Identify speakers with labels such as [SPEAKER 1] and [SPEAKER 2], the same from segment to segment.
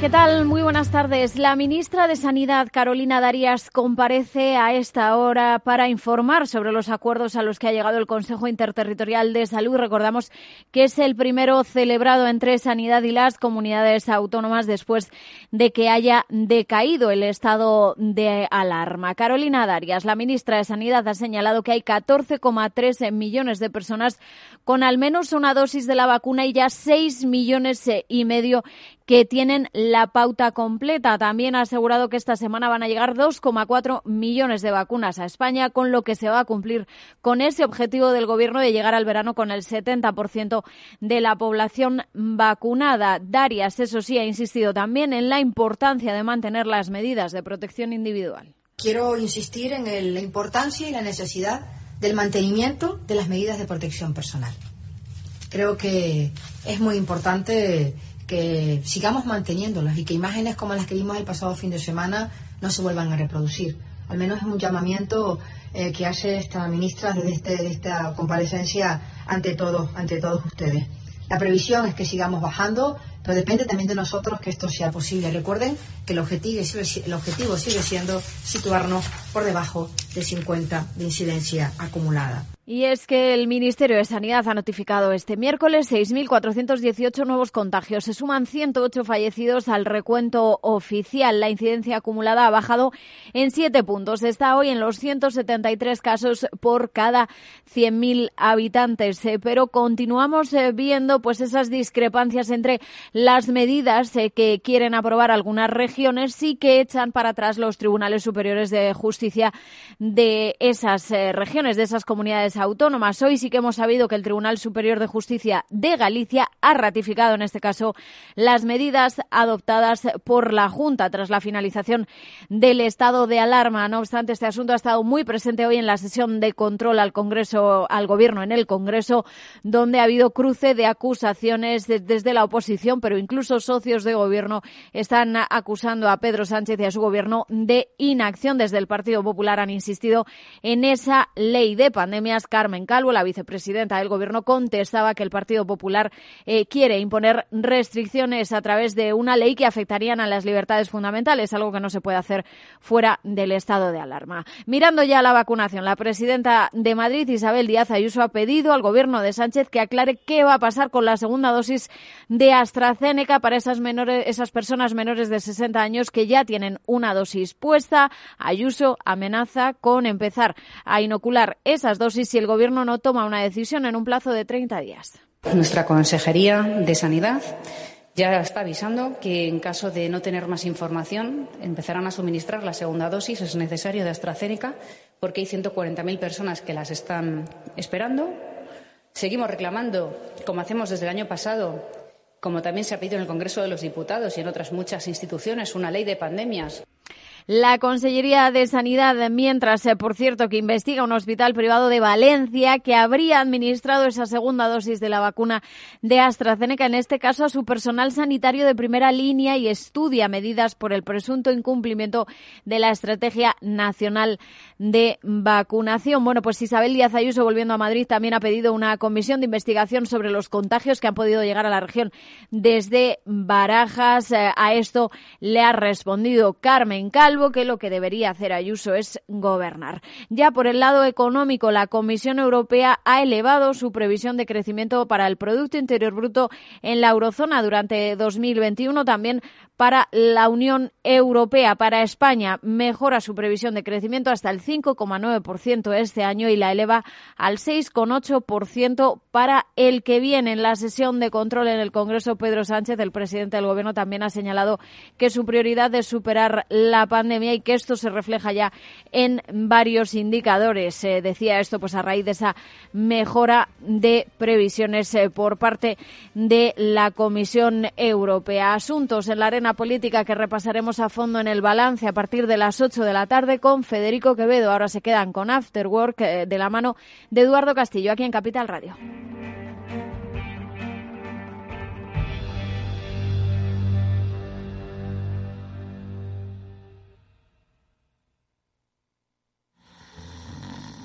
[SPEAKER 1] ¿Qué tal? Muy buenas tardes. La ministra de Sanidad, Carolina Darías, comparece a esta hora para informar sobre los acuerdos a los que ha llegado el Consejo Interterritorial de Salud. Recordamos que es el primero celebrado entre Sanidad y las comunidades autónomas después de que haya decaído el estado de alarma. Carolina Darias, la ministra de Sanidad, ha señalado que hay 14,3 millones de personas con al menos una dosis de la vacuna y ya 6 millones y medio que tienen la pauta completa. También ha asegurado que esta semana van a llegar 2,4 millones de vacunas a España, con lo que se va a cumplir con ese objetivo del Gobierno de llegar al verano con el 70% de la población vacunada. Darias, eso sí, ha insistido también en la importancia de mantener las medidas de protección individual.
[SPEAKER 2] Quiero insistir en la importancia y la necesidad del mantenimiento de las medidas de protección personal. Creo que es muy importante que sigamos manteniéndolas y que imágenes como las que vimos el pasado fin de semana no se vuelvan a reproducir. Al menos es un llamamiento eh, que hace esta ministra desde este, esta comparecencia ante todos, ante todos ustedes. La previsión es que sigamos bajando, pero depende también de nosotros que esto sea posible. Recuerden que el objetivo, el objetivo sigue siendo situarnos por debajo de 50 de incidencia acumulada.
[SPEAKER 1] Y es que el Ministerio de Sanidad ha notificado este miércoles 6.418 nuevos contagios. Se suman 108 fallecidos al recuento oficial. La incidencia acumulada ha bajado en 7 puntos. Está hoy en los 173 casos por cada 100.000 habitantes. Eh, pero continuamos eh, viendo pues esas discrepancias entre las medidas eh, que quieren aprobar algunas regiones y que echan para atrás los tribunales superiores de justicia de esas regiones, de esas comunidades autónomas. Hoy sí que hemos sabido que el Tribunal Superior de Justicia de Galicia ha ratificado en este caso las medidas adoptadas por la Junta tras la finalización del estado de alarma. No obstante, este asunto ha estado muy presente hoy en la sesión de control al Congreso, al Gobierno en el Congreso, donde ha habido cruce de acusaciones desde la oposición, pero incluso socios de Gobierno están acusando a Pedro Sánchez y a su Gobierno de inacción. Desde el Partido Popular han insistido en esa ley de pandemias Carmen Calvo, la vicepresidenta del Gobierno, contestaba que el Partido Popular eh, quiere imponer restricciones a través de una ley que afectarían a las libertades fundamentales, algo que no se puede hacer fuera del estado de alarma. Mirando ya la vacunación, la presidenta de Madrid, Isabel Díaz Ayuso, ha pedido al Gobierno de Sánchez que aclare qué va a pasar con la segunda dosis de AstraZeneca para esas, menores, esas personas menores de 60 años que ya tienen una dosis puesta. Ayuso amenaza con empezar a inocular esas dosis el Gobierno no toma una decisión en un plazo de 30 días.
[SPEAKER 3] Nuestra Consejería de Sanidad ya está avisando que en caso de no tener más información empezarán a suministrar la segunda dosis. Es necesario de AstraZeneca porque hay 140.000 personas que las están esperando. Seguimos reclamando, como hacemos desde el año pasado, como también se ha pedido en el Congreso de los Diputados y en otras muchas instituciones, una ley de pandemias.
[SPEAKER 1] La Consellería de Sanidad, mientras, eh, por cierto, que investiga un hospital privado de Valencia que habría administrado esa segunda dosis de la vacuna de AstraZeneca, en este caso a su personal sanitario de primera línea y estudia medidas por el presunto incumplimiento de la Estrategia Nacional de Vacunación. Bueno, pues Isabel Díaz Ayuso, volviendo a Madrid, también ha pedido una comisión de investigación sobre los contagios que han podido llegar a la región desde Barajas. Eh, a esto le ha respondido Carmen Calvo que lo que debería hacer Ayuso es gobernar. Ya por el lado económico, la Comisión Europea ha elevado su previsión de crecimiento para el Producto Interior Bruto en la eurozona durante 2021, también para la Unión Europea. Para España mejora su previsión de crecimiento hasta el 5,9% este año y la eleva al 6,8% para el que viene. En la sesión de control en el Congreso, Pedro Sánchez, el presidente del Gobierno, también ha señalado que su prioridad es superar la pandemia y que esto se refleja ya en varios indicadores. Se decía esto pues a raíz de esa mejora de previsiones eh, por parte de la Comisión Europea. Asuntos en la arena política que repasaremos a fondo en el balance a partir de las 8 de la tarde con Federico Quevedo. Ahora se quedan con After Work eh, de la mano de Eduardo Castillo aquí en Capital Radio.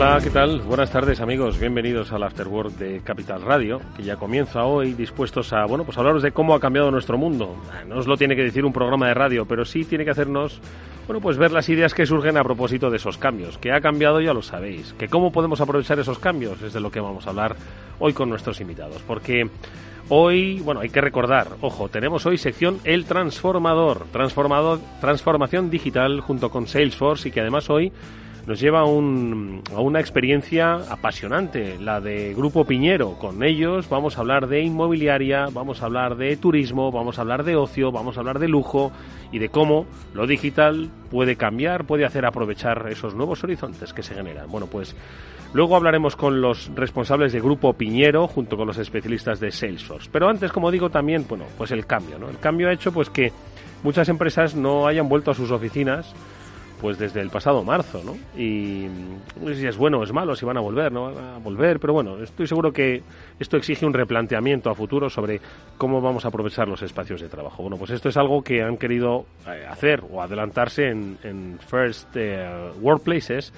[SPEAKER 4] Hola, ¿qué tal? Buenas tardes amigos, bienvenidos al Afterwork de Capital Radio, que ya comienza hoy dispuestos a, bueno, pues hablaros de cómo ha cambiado nuestro mundo. No os lo tiene que decir un programa de radio, pero sí tiene que hacernos, bueno, pues ver las ideas que surgen a propósito de esos cambios. Que ha cambiado ya lo sabéis, que cómo podemos aprovechar esos cambios es de lo que vamos a hablar hoy con nuestros invitados, porque Hoy, bueno, hay que recordar, ojo, tenemos hoy sección El Transformador, transformador, transformación digital junto con Salesforce y que además hoy nos lleva a, una experiencia apasionante, la de Grupo Piñero. Con ellos vamos a hablar de inmobiliaria, vamos a hablar de turismo, vamos a hablar de ocio, vamos a hablar de lujo y de cómo lo digital puede cambiar, puede hacer aprovechar esos nuevos horizontes que se generan. Bueno, pues luego hablaremos con los responsables de Grupo Piñero junto con los especialistas de Salesforce. Pero antes, como digo, también, bueno, pues el cambio, ¿no? El cambio ha hecho pues que muchas empresas no hayan vuelto a sus oficinas pues desde el pasado marzo, ¿no? Y si es bueno o es malo, si van a volver, no van a volver, pero bueno, estoy seguro que esto exige un replanteamiento a futuro sobre cómo vamos a aprovechar los espacios de trabajo. Bueno, pues esto es algo que han querido eh, hacer o adelantarse en, First eh, Workplaces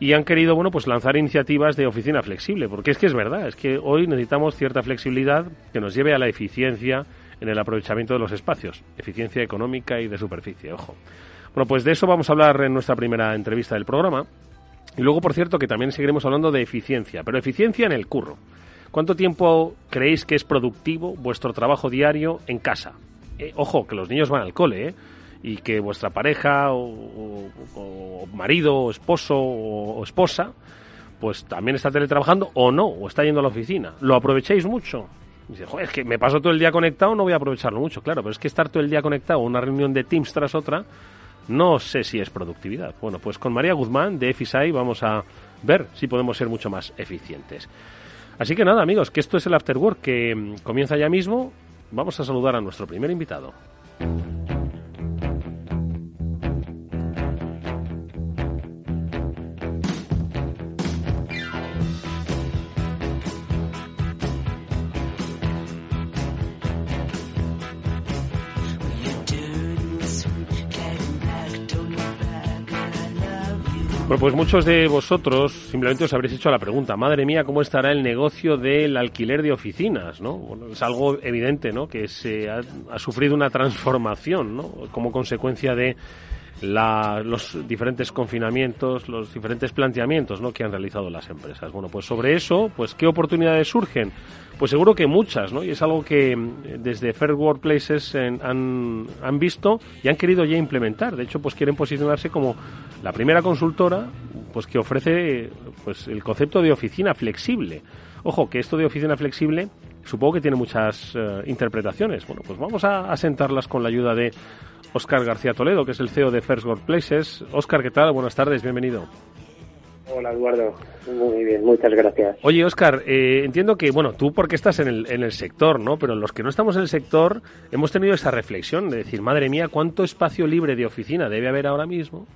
[SPEAKER 4] y han querido, bueno, pues lanzar iniciativas de oficina flexible, porque es que es verdad, es que hoy necesitamos cierta flexibilidad que nos lleve a la eficiencia en el aprovechamiento de los espacios, eficiencia económica y de superficie, ojo. Bueno, pues de eso vamos a hablar en nuestra primera entrevista del programa. Y luego, por cierto, que también seguiremos hablando de eficiencia, pero eficiencia en el curro. ¿Cuánto tiempo creéis que es productivo vuestro trabajo diario en casa? Eh, ojo, que los niños van al cole, ¿eh? Y que vuestra pareja o, marido o esposo o, esposa pues también está teletrabajando o no, o está yendo a la oficina. ¿Lo aprovecháis mucho? es que me paso todo el día conectado, no voy a aprovecharlo mucho. Claro, pero es que estar todo el día conectado, una reunión de Teams tras otra, no sé si es productividad. Bueno, pues con María Guzmán de FISAI vamos a ver si podemos ser mucho más eficientes. Así que nada, amigos, que esto es el Afterwork que mm, comienza ya mismo. Vamos a saludar a nuestro primer invitado. Bueno, pues muchos de vosotros simplemente os habréis hecho la pregunta, madre mía, ¿cómo estará el negocio del alquiler de oficinas? ¿no? Bueno, es algo evidente, ¿no? Que se ha, ha sufrido una transformación, ¿no? Como consecuencia de la, los diferentes confinamientos, los diferentes planteamientos ¿no? que han realizado las empresas. Bueno, pues sobre eso, pues ¿qué oportunidades surgen? Pues seguro que muchas, ¿no? Y es algo que mm, desde Fair Workplaces han, han visto y han querido ya implementar. De hecho, pues quieren posicionarse como la primera consultora pues que ofrece pues el concepto de oficina flexible. Ojo, que esto de oficina flexible supongo que tiene muchas eh, interpretaciones. Bueno, pues vamos a, a sentarlas con la ayuda de Óscar García Toledo, que es el CEO de First Workplaces. Óscar, ¿qué tal? Buenas tardes, bienvenido.
[SPEAKER 5] Hola Eduardo, muy bien, muchas gracias.
[SPEAKER 4] Oye Óscar, eh, entiendo que, bueno, tú porque estás en el, en el sector, ¿no? Pero los que no estamos en el sector hemos tenido esa reflexión de decir, madre mía, ¿cuánto espacio libre de oficina debe haber ahora mismo?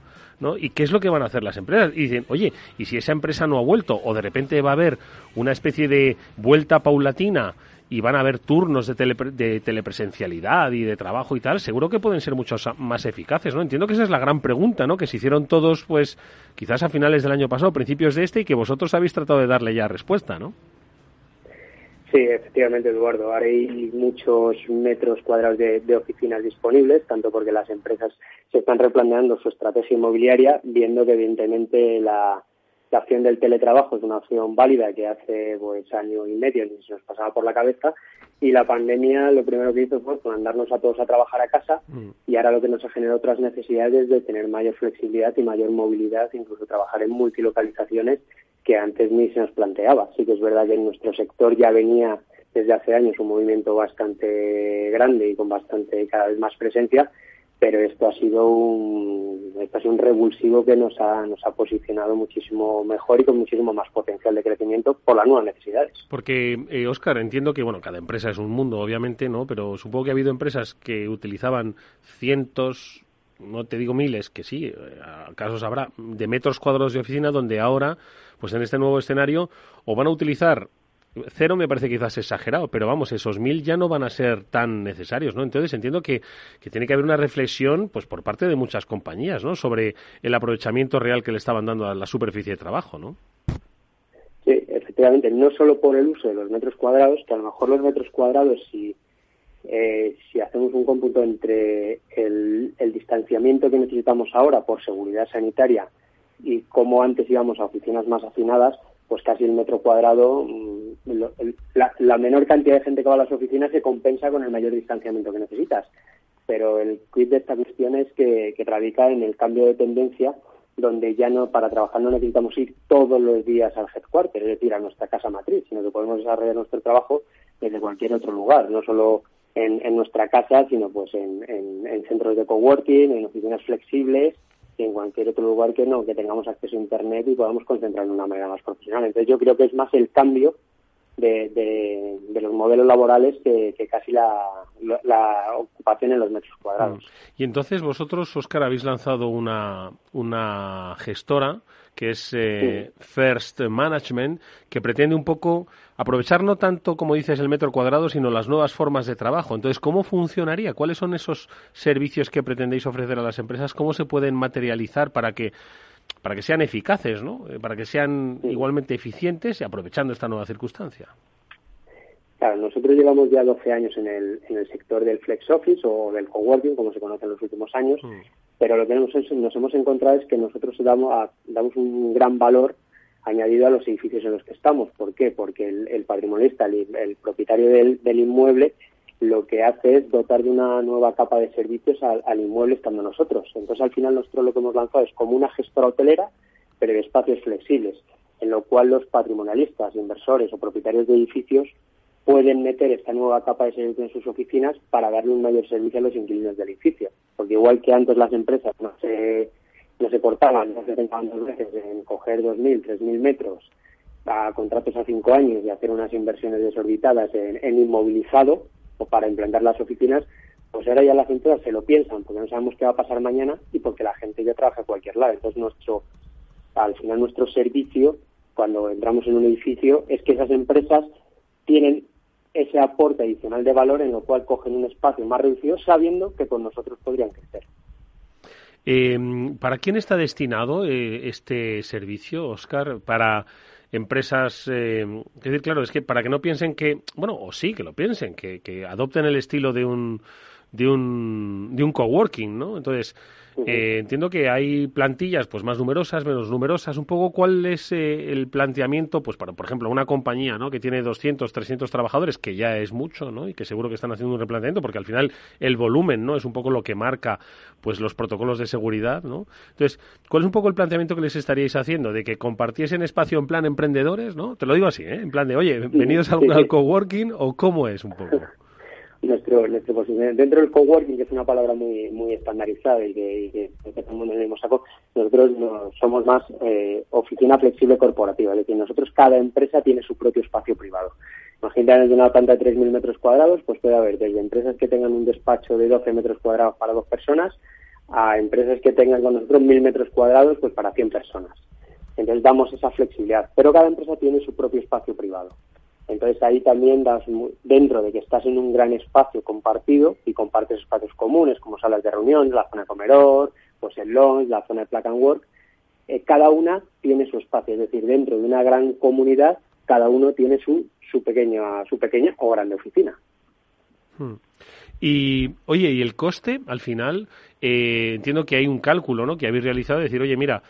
[SPEAKER 4] ¿no? ¿Y qué es lo que van a hacer las empresas? Y dicen, oye, ¿y si esa empresa no ha vuelto o de repente va a haber una especie de vuelta paulatina y van a haber turnos de, de telepresencialidad y de trabajo y tal, seguro que pueden ser mucho más eficaces, ¿no? Entiendo que esa es la gran pregunta, ¿no? Que se hicieron todos, pues, quizás a finales del año pasado, principios de este, y que vosotros habéis tratado de darle ya respuesta, ¿no?
[SPEAKER 5] Sí, efectivamente, Eduardo. Ahora hay muchos metros cuadrados de, oficinas disponibles, tanto porque las empresas se están replanteando su estrategia inmobiliaria, viendo que evidentemente la, opción del teletrabajo es una opción válida que hace pues año y medio ni se nos pasaba por la cabeza y la pandemia lo primero que hizo fue mandarnos a todos a trabajar a casa mm. y ahora lo que nos ha generado otras necesidades de tener mayor flexibilidad y mayor movilidad, incluso trabajar en multilocalizaciones que antes ni se nos planteaba. Sí que es verdad que en nuestro sector ya venía desde hace años un movimiento bastante grande y con bastante cada vez más presencia, pero esto ha sido un, esto ha sido un revulsivo que nos ha, nos ha posicionado muchísimo mejor y con muchísimo más potencial de crecimiento por las nuevas necesidades.
[SPEAKER 4] Porque, eh, Oscar, entiendo que, bueno, cada empresa es un mundo, obviamente, ¿no? Pero supongo que ha habido empresas que utilizaban cientos, no te digo miles, que sí, eh, casos habrá, de metros cuadrados de oficina donde ahora, pues en este nuevo escenario, o van a utilizar cero me parece quizás exagerado, pero vamos, esos mil ya no van a ser tan necesarios, ¿no? Entonces entiendo que, que, tiene que haber una reflexión, pues por parte de muchas compañías, ¿no? Sobre el aprovechamiento real que le estaban dando a la superficie de trabajo, ¿no?
[SPEAKER 5] Sí, efectivamente, no solo por el uso de los metros cuadrados, que a lo mejor los metros cuadrados, si eh, si hacemos un cómputo entre el, distanciamiento que necesitamos ahora por seguridad sanitaria y cómo antes íbamos a oficinas más afinadas, pues casi el metro cuadrado, mm, la, menor cantidad de gente que va a las oficinas se compensa con el mayor distanciamiento que necesitas. Pero el quid de esta cuestión es que, que radica en el cambio de tendencia donde ya no para trabajar no necesitamos ir todos los días al headquarter, es decir, a nuestra casa matriz, sino que podemos desarrollar nuestro trabajo desde cualquier otro lugar, no solo en, nuestra casa, sino pues en, centros de coworking, en oficinas flexibles y en cualquier otro lugar que no, que tengamos acceso a Internet y podamos concentrar de una manera más profesional. Entonces yo creo que es más el cambio de, los modelos laborales que, casi la, ocupación en los metros cuadrados.
[SPEAKER 4] Mm. Y entonces vosotros, Oscar, habéis lanzado una, una gestora que es eh, First Management, que pretende un poco aprovechar no tanto, como dices, el metro cuadrado, sino las nuevas formas de trabajo. Entonces, ¿cómo funcionaría? ¿Cuáles son esos servicios que pretendéis ofrecer a las empresas? ¿Cómo se pueden materializar para que para que sean eficaces, ¿no? Eh, para que sean igualmente eficientes y aprovechando esta nueva circunstancia.
[SPEAKER 5] Claro, nosotros llevamos ya 12 años en el, en el sector del flex office o del coworking, como se conoce en los últimos años, mm. pero lo que nos, nos, hemos encontrado es que nosotros damos, damos un gran valor añadido a los edificios en los que estamos. ¿Por qué? Porque el, patrimonialista, el, propietario del, inmueble, lo que hace es dotar de una nueva capa de servicios al, inmueble estando nosotros. Entonces, al final, nosotros lo que hemos lanzado es como una gestora hotelera, pero de espacios flexibles, en lo cual los patrimonialistas, inversores o propietarios de edificios pueden meter esta nueva capa de servicio en sus oficinas para darle un mayor servicio a los inquilinos del edificio. Porque igual que antes las empresas no se no se cortaban, no se pensaban dos veces en coger 2.000, 3.000 metros a contratos a cinco años y hacer unas inversiones desorbitadas en, inmovilizado o para implantar las oficinas, pues ahora ya las empresas se lo piensan porque no sabemos qué va a pasar mañana y porque la gente ya trabaja a cualquier lado. Entonces, nuestro, al final, nuestro servicio, cuando entramos en un edificio, es que esas empresas tienen ese aporte adicional de valor en lo cual cogen un espacio más reducido sabiendo que con nosotros podrían crecer.
[SPEAKER 4] Eh, ¿Para quién está destinado eh, este servicio, Oscar? Para empresas, eh, decir, claro, es que para que no piensen que, bueno, o sí, que lo piensen, que, que adopten el estilo de un de un de un coworking, ¿no? Entonces, eh, entiendo que hay plantillas pues más numerosas, menos numerosas. Un poco cuál es eh, el planteamiento, pues para, por ejemplo, una compañía ¿no? que tiene 200, 300 trabajadores, que ya es mucho, ¿no? y que seguro que están haciendo un replanteamiento, porque al final el volumen no es un poco lo que marca pues los protocolos de seguridad. ¿no? Entonces, ¿cuál es un poco el planteamiento que les estaríais haciendo? ¿De que compartiesen espacio en plan emprendedores? ¿no? Te lo digo así, ¿eh? en plan de, oye, venidos al, al coworking, o cómo es un poco
[SPEAKER 5] nuestro, nuestro posicionamiento. Dentro del coworking, que es una palabra muy muy estandarizada y que, todo el mundo le hemos sacado, nosotros no, somos más eh, oficina flexible corporativa, es decir, nosotros cada empresa tiene su propio espacio privado. Imagínate de una planta de 3.000 metros cuadrados, pues puede haber desde empresas que tengan un despacho de 12 metros cuadrados para dos personas a empresas que tengan con nosotros mil metros cuadrados pues para 100 personas. Entonces damos esa flexibilidad, pero cada empresa tiene su propio espacio privado. Entonces ahí también das, dentro de que estás en un gran espacio compartido y compartes espacios comunes como salas de reunión, la zona de comedor, pues el lounge, la zona de plug and work, eh, cada una tiene su espacio, es decir, dentro de una gran comunidad cada uno tiene su, su pequeña su pequeña o grande oficina.
[SPEAKER 4] Hmm. Y, oye, ¿y el coste, al final? Eh, entiendo que hay un cálculo, ¿no?, que habéis realizado, de decir, oye, mira,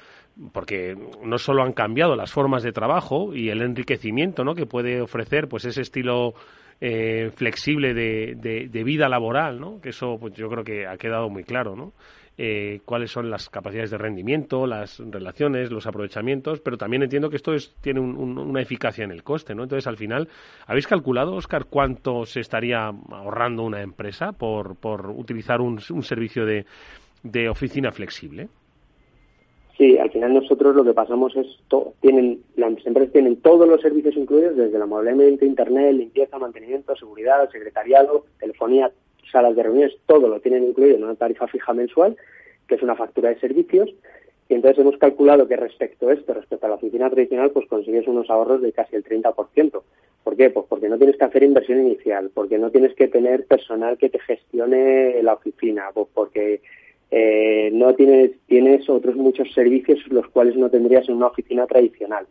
[SPEAKER 4] porque no solo han cambiado las formas de trabajo y el enriquecimiento ¿no? que puede ofrecer pues ese estilo eh, flexible de, de, vida laboral, ¿no? que eso pues yo creo que ha quedado muy claro, ¿no? Eh, cuáles son las capacidades de rendimiento, las relaciones, los aprovechamientos, pero también entiendo que esto tiene una eficacia en el coste, ¿no? Entonces, al final, ¿habéis calculado, Oscar, cuánto se estaría ahorrando una empresa por, por utilizar un, un servicio de, de oficina flexible?
[SPEAKER 5] Sí, al final nosotros lo que pasamos es, tienen, las empresas tienen todos los servicios incluidos, desde el amueblamiento, internet, limpieza, mantenimiento, seguridad, secretariado, telefonía, salas de reuniones, todo lo tienen incluido en una tarifa fija mensual, que es una factura de servicios, y entonces hemos calculado que respecto a esto, respecto a la oficina tradicional, pues consigues unos ahorros de casi el 30%. ¿Por qué? Pues porque no tienes que hacer inversión inicial, porque no tienes que tener personal que te gestione la oficina, pues porque eh, no tienes, tienes otros muchos servicios los cuales no tendrías en una oficina tradicional.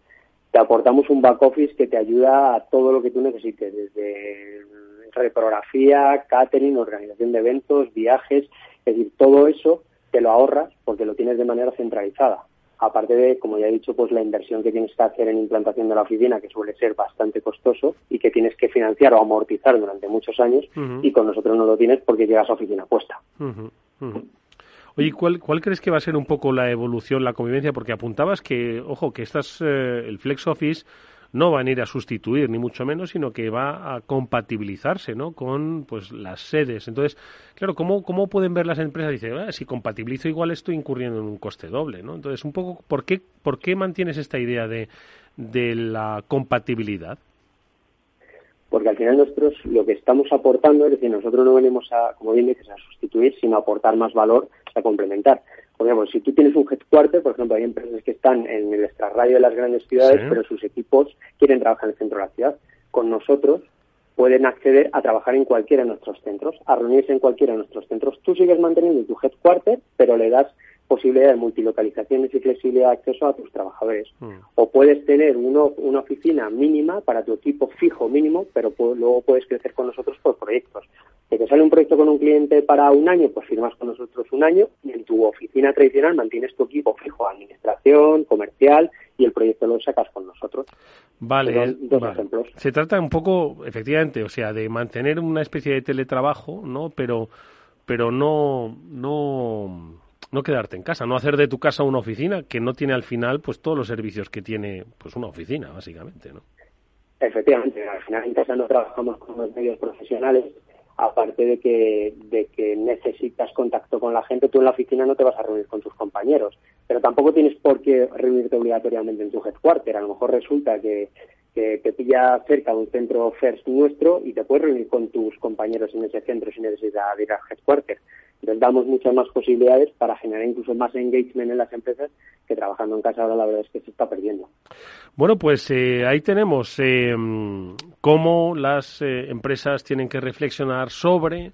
[SPEAKER 5] Te aportamos un back office que te ayuda a todo lo que tú necesites, desde reprografía, catering, organización de eventos, viajes, es decir, todo eso te lo ahorras porque lo tienes de manera centralizada. Aparte de, como ya he dicho, pues la inversión que tienes que hacer en implantación de la oficina, que suele ser bastante costoso y que tienes que financiar o amortizar durante muchos años, y con nosotros no lo tienes porque llegas a oficina puesta.
[SPEAKER 4] Oye, ¿cuál, ¿cuál crees que va a ser un poco la evolución, la convivencia? Porque apuntabas que, ojo, que estas, eh, el Flex Office no van a ir a sustituir, ni mucho menos, sino que va a compatibilizarse ¿no? con pues, las sedes. Entonces, claro, ¿cómo, cómo pueden ver las empresas? Dice, ah, si compatibilizo igual estoy incurriendo en un coste doble. ¿no? Entonces, un poco, ¿por qué, por qué mantienes esta idea de, de la compatibilidad?
[SPEAKER 5] Porque al final nosotros lo que estamos aportando, es decir, nosotros no venimos a, como bien dices, a sustituir, sino a aportar más valor, a complementar. Por ejemplo, si tú tienes un headquarter, por ejemplo, hay empresas que están en el extrarradio de las grandes ciudades, pero sus equipos quieren trabajar en el centro de la ciudad. Con nosotros pueden acceder a trabajar en cualquiera de nuestros centros, a reunirse en cualquiera de nuestros centros. Tú sigues manteniendo tu headquarter, pero le das posibilidad de multilocalizaciones y flexibilidad de acceso a tus trabajadores. Mm. O puedes tener uno, una oficina mínima para tu equipo fijo mínimo, pero luego puedes crecer con nosotros por proyectos. Si te sale un proyecto con un cliente para un año, pues firmas con nosotros un año y en tu oficina tradicional mantienes tu equipo fijo, administración, comercial y el proyecto lo sacas con nosotros.
[SPEAKER 4] Vale, dos ejemplos. Se trata un poco, efectivamente, o sea, de mantener una especie de teletrabajo, ¿no? Pero, pero no, no no quedarte en casa, no hacer de tu casa una oficina que no tiene al final pues todos los servicios que tiene pues una oficina, básicamente, ¿no?
[SPEAKER 5] Efectivamente, al final en casa no trabajamos con los medios profesionales, aparte de que, de que necesitas contacto con la gente, tú en la oficina no te vas a reunir con tus compañeros, pero tampoco tienes por qué reunirte obligatoriamente en tu headquarter. A lo mejor resulta que, que te pilla cerca de un centro FIRST nuestro y te puedes reunir con tus compañeros en ese centro sin necesidad de ir al headquarter. Entonces damos muchas más posibilidades para generar incluso más engagement en las empresas que trabajando en casa ahora la verdad es que se está perdiendo.
[SPEAKER 4] Bueno, pues eh, ahí tenemos eh, cómo las eh, empresas tienen que reflexionar sobre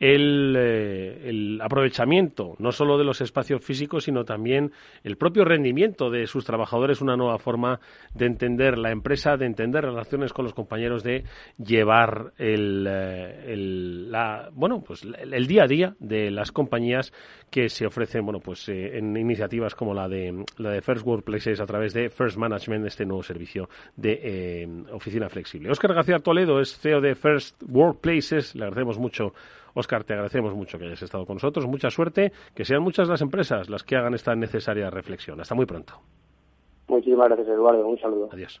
[SPEAKER 4] el, eh, el, aprovechamiento no solo de los espacios físicos, sino también el propio rendimiento de sus trabajadores, una nueva forma de entender la empresa, de entender relaciones con los compañeros, de llevar el, eh, el la, bueno, pues el día a día de las compañías que se ofrecen, bueno, pues eh, en iniciativas como la de la de First Workplaces a través de First Management, este nuevo servicio de oficina flexible. Óscar García Toledo es CEO de First Workplaces, le agradecemos mucho Oscar, te agradecemos mucho que hayas estado con nosotros. Mucha suerte, que sean muchas las empresas las que hagan esta necesaria reflexión. Hasta muy pronto.
[SPEAKER 5] Muchísimas gracias, Eduardo. Un saludo.
[SPEAKER 4] Adiós.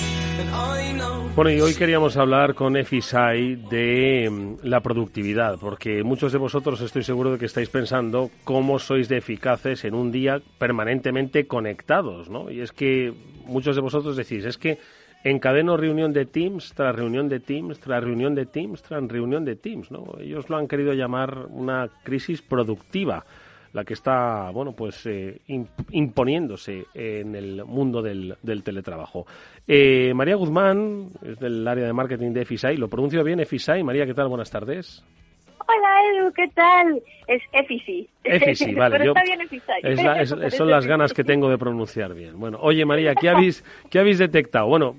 [SPEAKER 4] Bueno, y hoy queríamos hablar con Efisai de mm, la productividad, porque muchos de vosotros estoy seguro de que estáis pensando cómo sois de eficaces en un día permanentemente conectados, ¿no? Y es que muchos de vosotros decís, es que encadeno reunión de Teams tras reunión de Teams tras reunión de Teams tras reunión de Teams, ¿no? Ellos lo han querido llamar una crisis productiva la que está, bueno, pues eh, imponiéndose en el mundo del, teletrabajo. Eh, María Guzmán, es del área de marketing de FISAI, lo pronuncio bien, FISAI. María, ¿qué tal? Buenas tardes.
[SPEAKER 6] Hola Edu, ¿qué tal? Es Efisi.
[SPEAKER 4] Efisi, vale.
[SPEAKER 6] Pero está bien
[SPEAKER 4] Es son las ganas que tengo de pronunciar bien. Bueno, oye María, ¿qué habéis, ¿qué habéis detectado? Bueno,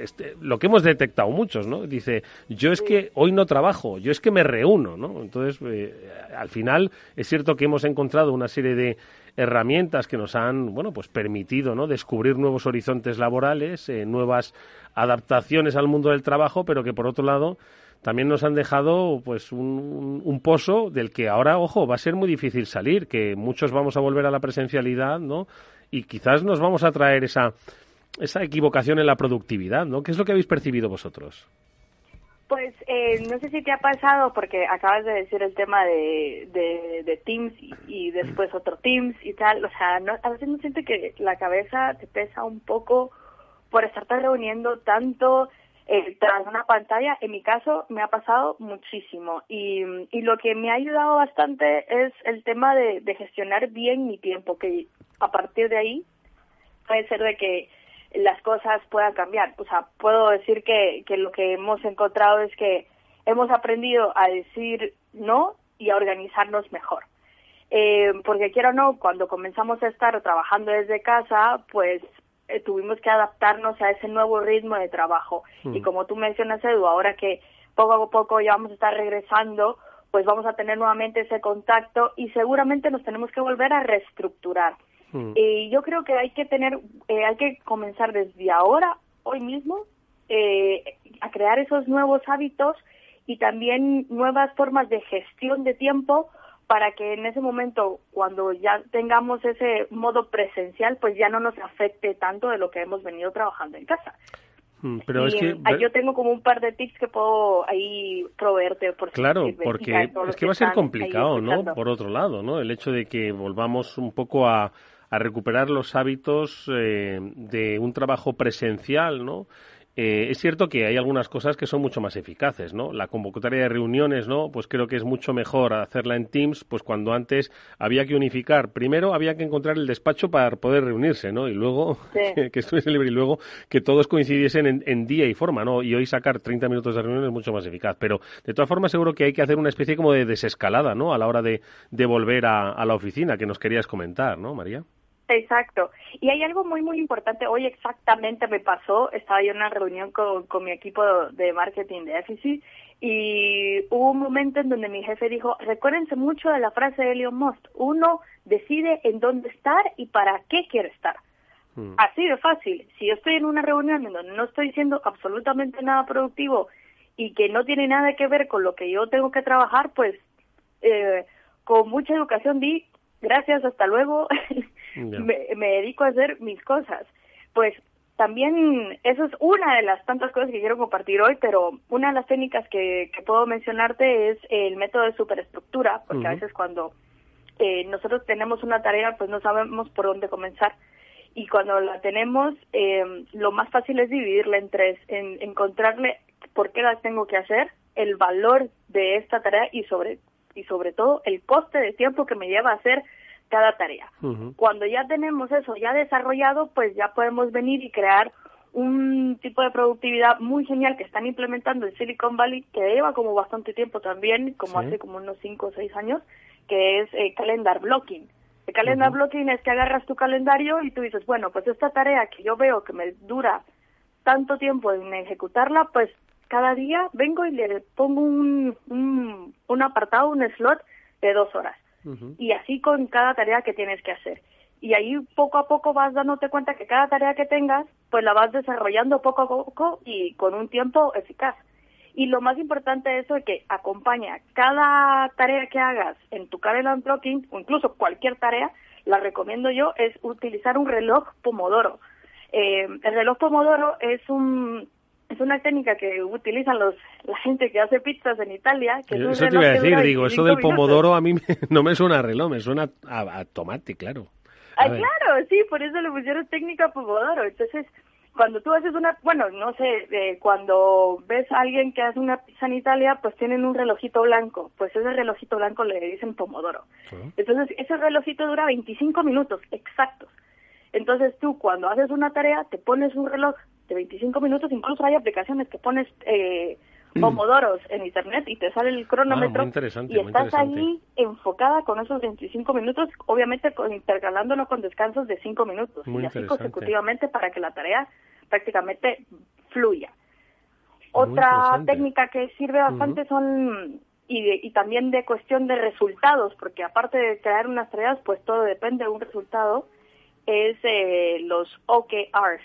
[SPEAKER 4] este, lo que hemos detectado muchos, ¿no? Dice, yo es que hoy no trabajo, yo es que me reúno, ¿no? Entonces, eh, al final es cierto que hemos encontrado una serie de herramientas que nos han, bueno, pues permitido, ¿no? Descubrir nuevos horizontes laborales, eh, nuevas adaptaciones al mundo del trabajo, pero que por otro lado también nos han dejado pues un, un, pozo del que ahora, ojo, va a ser muy difícil salir, que muchos vamos a volver a la presencialidad, ¿no? Y quizás nos vamos a traer esa, esa equivocación en la productividad, ¿no? ¿Qué es lo que habéis percibido vosotros?
[SPEAKER 6] Pues eh, no sé si te ha pasado, porque acabas de decir el tema de, de, Teams y, después otro Teams y tal. O sea, a veces no siente que la cabeza te pesa un poco por estarte reuniendo tanto eh, tras una pantalla, en mi caso, me ha pasado muchísimo. Y, y lo que me ha ayudado bastante es el tema de, gestionar bien mi tiempo, que a partir de ahí puede ser de que las cosas puedan cambiar. O sea, puedo decir que, que lo que hemos encontrado es que hemos aprendido a decir no y a organizarnos mejor. Eh, porque quiero o no, cuando comenzamos a estar trabajando desde casa, pues eh, tuvimos que adaptarnos a ese nuevo ritmo de trabajo. Y mm. como tú mencionas, Edu, ahora que poco a poco ya vamos a estar regresando, pues vamos a tener nuevamente ese contacto y seguramente nos tenemos que volver a reestructurar. Mm. Y yo creo que hay que tener, eh, hay que comenzar desde ahora, hoy mismo, eh, a crear esos nuevos hábitos y también nuevas formas de gestión de tiempo para que en ese momento, cuando ya tengamos ese modo presencial, pues ya no nos afecte tanto de lo que hemos venido trabajando en casa.
[SPEAKER 4] Mm, pero es que
[SPEAKER 6] yo tengo como un par de tips que puedo ahí proveerte por
[SPEAKER 4] claro porque es que va a ser complicado no por otro lado no el hecho de que volvamos un poco a, a recuperar los hábitos eh, de un trabajo presencial no eh, es cierto que hay algunas cosas que son mucho más eficaces, ¿no? La convocatoria de reuniones, ¿no? Pues creo que es mucho mejor hacerla en Teams, pues cuando antes había que unificar. Primero había que encontrar el despacho para poder reunirse, ¿no? Y luego que estuviese libre y luego que todos coincidiesen en, día y forma, ¿no? Y hoy sacar 30 minutos de reunión es mucho más eficaz. Pero de todas formas seguro que hay que hacer una especie como de desescalada, ¿no? A la hora de, de volver a, a la oficina que nos querías comentar, ¿no, María?
[SPEAKER 6] Exacto. Y hay algo muy, muy importante. Hoy exactamente me pasó, estaba yo en una reunión con, con mi equipo de marketing de EFICI y hubo un momento en donde mi jefe dijo, recuérdense mucho de la frase de Elon Musk, uno decide en dónde estar y para qué quiere estar. Hmm. Así de fácil. Si yo estoy en una reunión en donde no estoy diciendo absolutamente nada productivo y que no tiene nada que ver con lo que yo tengo que trabajar, pues eh, con mucha educación di gracias, hasta luego, me, dedico a hacer mis cosas. Pues también eso es una de las tantas cosas que quiero compartir hoy, pero una de las técnicas que, puedo mencionarte es el método de superestructura, porque a veces cuando eh, nosotros tenemos una tarea, pues no sabemos por dónde comenzar. Y cuando la tenemos, eh, lo más fácil es dividirla en tres, en encontrarle por qué las tengo que hacer, el valor de esta tarea y sobre y sobre todo el coste de tiempo que me lleva a hacer cada tarea. Cuando ya tenemos eso ya desarrollado, pues ya podemos venir y crear un tipo de productividad muy genial que están implementando en Silicon Valley, que lleva como bastante tiempo también, como hace como unos 5 o 6 años, que es eh, calendar blocking. El calendar blocking es que agarras tu calendario y tú dices, bueno, pues esta tarea que yo veo que me dura tanto tiempo en ejecutarla, pues cada día vengo y le pongo un, un, apartado, un slot de dos horas. Y así con cada tarea que tienes que hacer. Y ahí poco a poco vas dándote cuenta que cada tarea que tengas, pues la vas desarrollando poco a poco y con un tiempo eficaz. Y lo más importante de eso es que acompaña cada tarea que hagas en tu calendar blocking, o incluso cualquier tarea, la recomiendo yo, es utilizar un reloj Pomodoro. Eh, el reloj Pomodoro es un es una técnica que utilizan los la gente que hace pizzas en Italia. Que
[SPEAKER 4] eso te iba a decir, digo, eso del Pomodoro a mí no me suena a reloj, me suena a, tomate, claro.
[SPEAKER 6] ah, claro, sí, por eso le pusieron técnica Pomodoro. Entonces, cuando tú haces una, bueno, no sé, eh, cuando ves a alguien que hace una pizza en Italia, pues tienen un relojito blanco, pues ese relojito blanco le dicen pomodoro. Entonces, ese relojito dura 25 minutos exactos. Entonces tú cuando haces una tarea te pones un reloj de 25 minutos, incluso hay aplicaciones que pones eh, pomodoros en internet y te sale el cronómetro
[SPEAKER 4] ah,
[SPEAKER 6] y estás ahí enfocada con esos 25 minutos, obviamente con, intercalándolo con descansos de 5 minutos y así consecutivamente para que la tarea prácticamente fluya. Otra técnica que sirve bastante son y, y también de cuestión de resultados, porque aparte de crear unas tareas, pues todo depende de un resultado, es eh, los OKRs,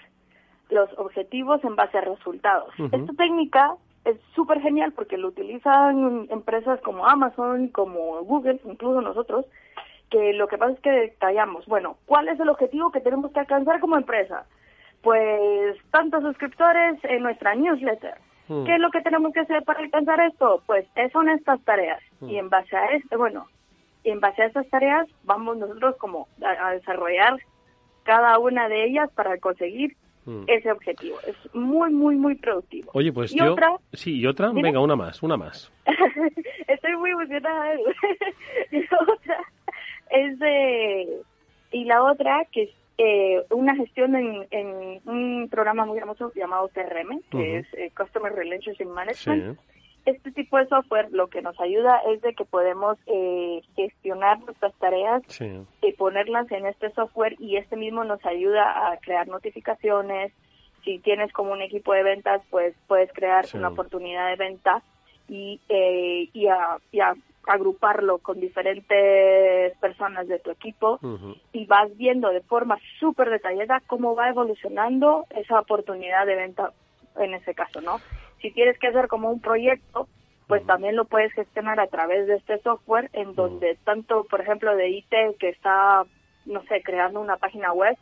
[SPEAKER 6] los objetivos en base a resultados. Esta técnica es súper genial porque lo utilizan empresas como Amazon, como Google, incluso nosotros, que lo que pasa es que detallamos, bueno, ¿cuál es el objetivo que tenemos que alcanzar como empresa? Pues tantos suscriptores en nuestra newsletter. Hmm. ¿Qué es lo que tenemos que hacer para alcanzar esto? Pues son estas tareas. Hmm. Y en base a este, bueno, en base a estas tareas vamos nosotros como a desarrollar cada una de ellas para conseguir Mm. ese objetivo. Es muy, muy, muy productivo.
[SPEAKER 4] Oye, pues yo... sí, y otra, venga, una más, una más.
[SPEAKER 6] Estoy muy emocionada. y la otra es de... Y la otra, que es eh, una gestión en, en, un programa muy famoso llamado CRM, que es eh, Customer Relationship Management. Sí este tipo de software lo que nos ayuda es de que podemos eh, gestionar nuestras tareas y ponerlas en este software y este mismo nos ayuda a crear notificaciones. Si tienes como un equipo de ventas, pues puedes crear una oportunidad de venta y, eh, y, a, agruparlo con diferentes personas de tu equipo y vas viendo de forma súper detallada cómo va evolucionando esa oportunidad de venta en ese caso, ¿no? Si quieres que hacer como un proyecto, pues también lo puedes gestionar a través de este software en donde tanto, por ejemplo, de IT que está, no sé, creando una página web,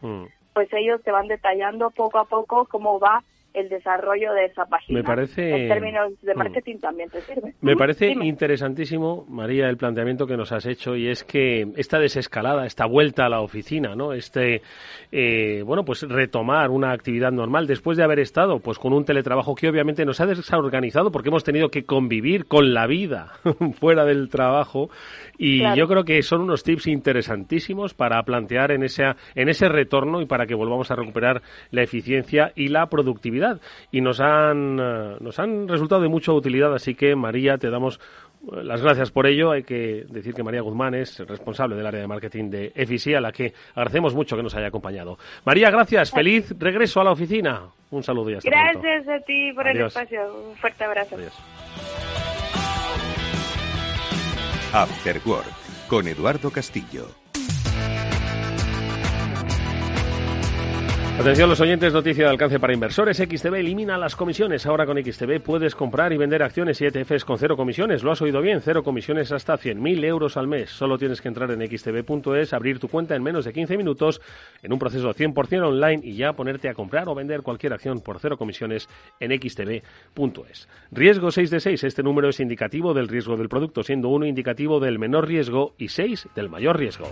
[SPEAKER 6] pues ellos te van detallando poco a poco cómo va el desarrollo de esa página.
[SPEAKER 4] Me parece...
[SPEAKER 6] En términos de mm. marketing también te sirve.
[SPEAKER 4] Me parece interesantísimo, María, el planteamiento que nos has hecho y es que esta desescalada, esta vuelta a la oficina, ¿no? Este, eh, bueno, pues retomar una actividad normal después de haber estado pues con un teletrabajo que obviamente nos ha desorganizado porque hemos tenido que convivir con la vida fuera del trabajo y yo creo que son unos tips interesantísimos para plantear en ese, en ese retorno y para que volvamos a recuperar la eficiencia y la productividad y nos han, eh, nos han resultado de mucha utilidad, así que María, te damos eh, las gracias por ello. Hay que decir que María Guzmán es responsable del área de marketing de EFISI, a la que agradecemos mucho que nos haya acompañado. María, gracias. Feliz regreso a la oficina. Un saludo y hasta
[SPEAKER 6] Gracias a ti por el espacio. Un fuerte abrazo.
[SPEAKER 7] After Work con Eduardo Castillo.
[SPEAKER 4] Atención los oyentes, noticia de alcance para inversores. XTB elimina las comisiones. Ahora con XTB puedes comprar y vender acciones y ETFs con cero comisiones. Lo has oído bien, cero comisiones hasta 100.000 euros al mes. Solo tienes que entrar en xtb.es, abrir tu cuenta en menos de 15 minutos en un proceso 100% online y ya ponerte a comprar o vender cualquier acción por cero comisiones en xtb.es. Riesgo 6 de 6. Este número es indicativo del riesgo del producto, siendo uno indicativo del menor riesgo y 6 del mayor riesgo.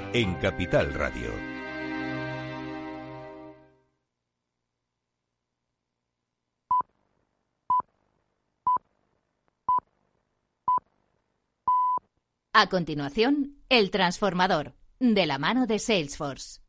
[SPEAKER 7] en Capital Radio.
[SPEAKER 8] A continuación, El Transformador, de la mano de Salesforce.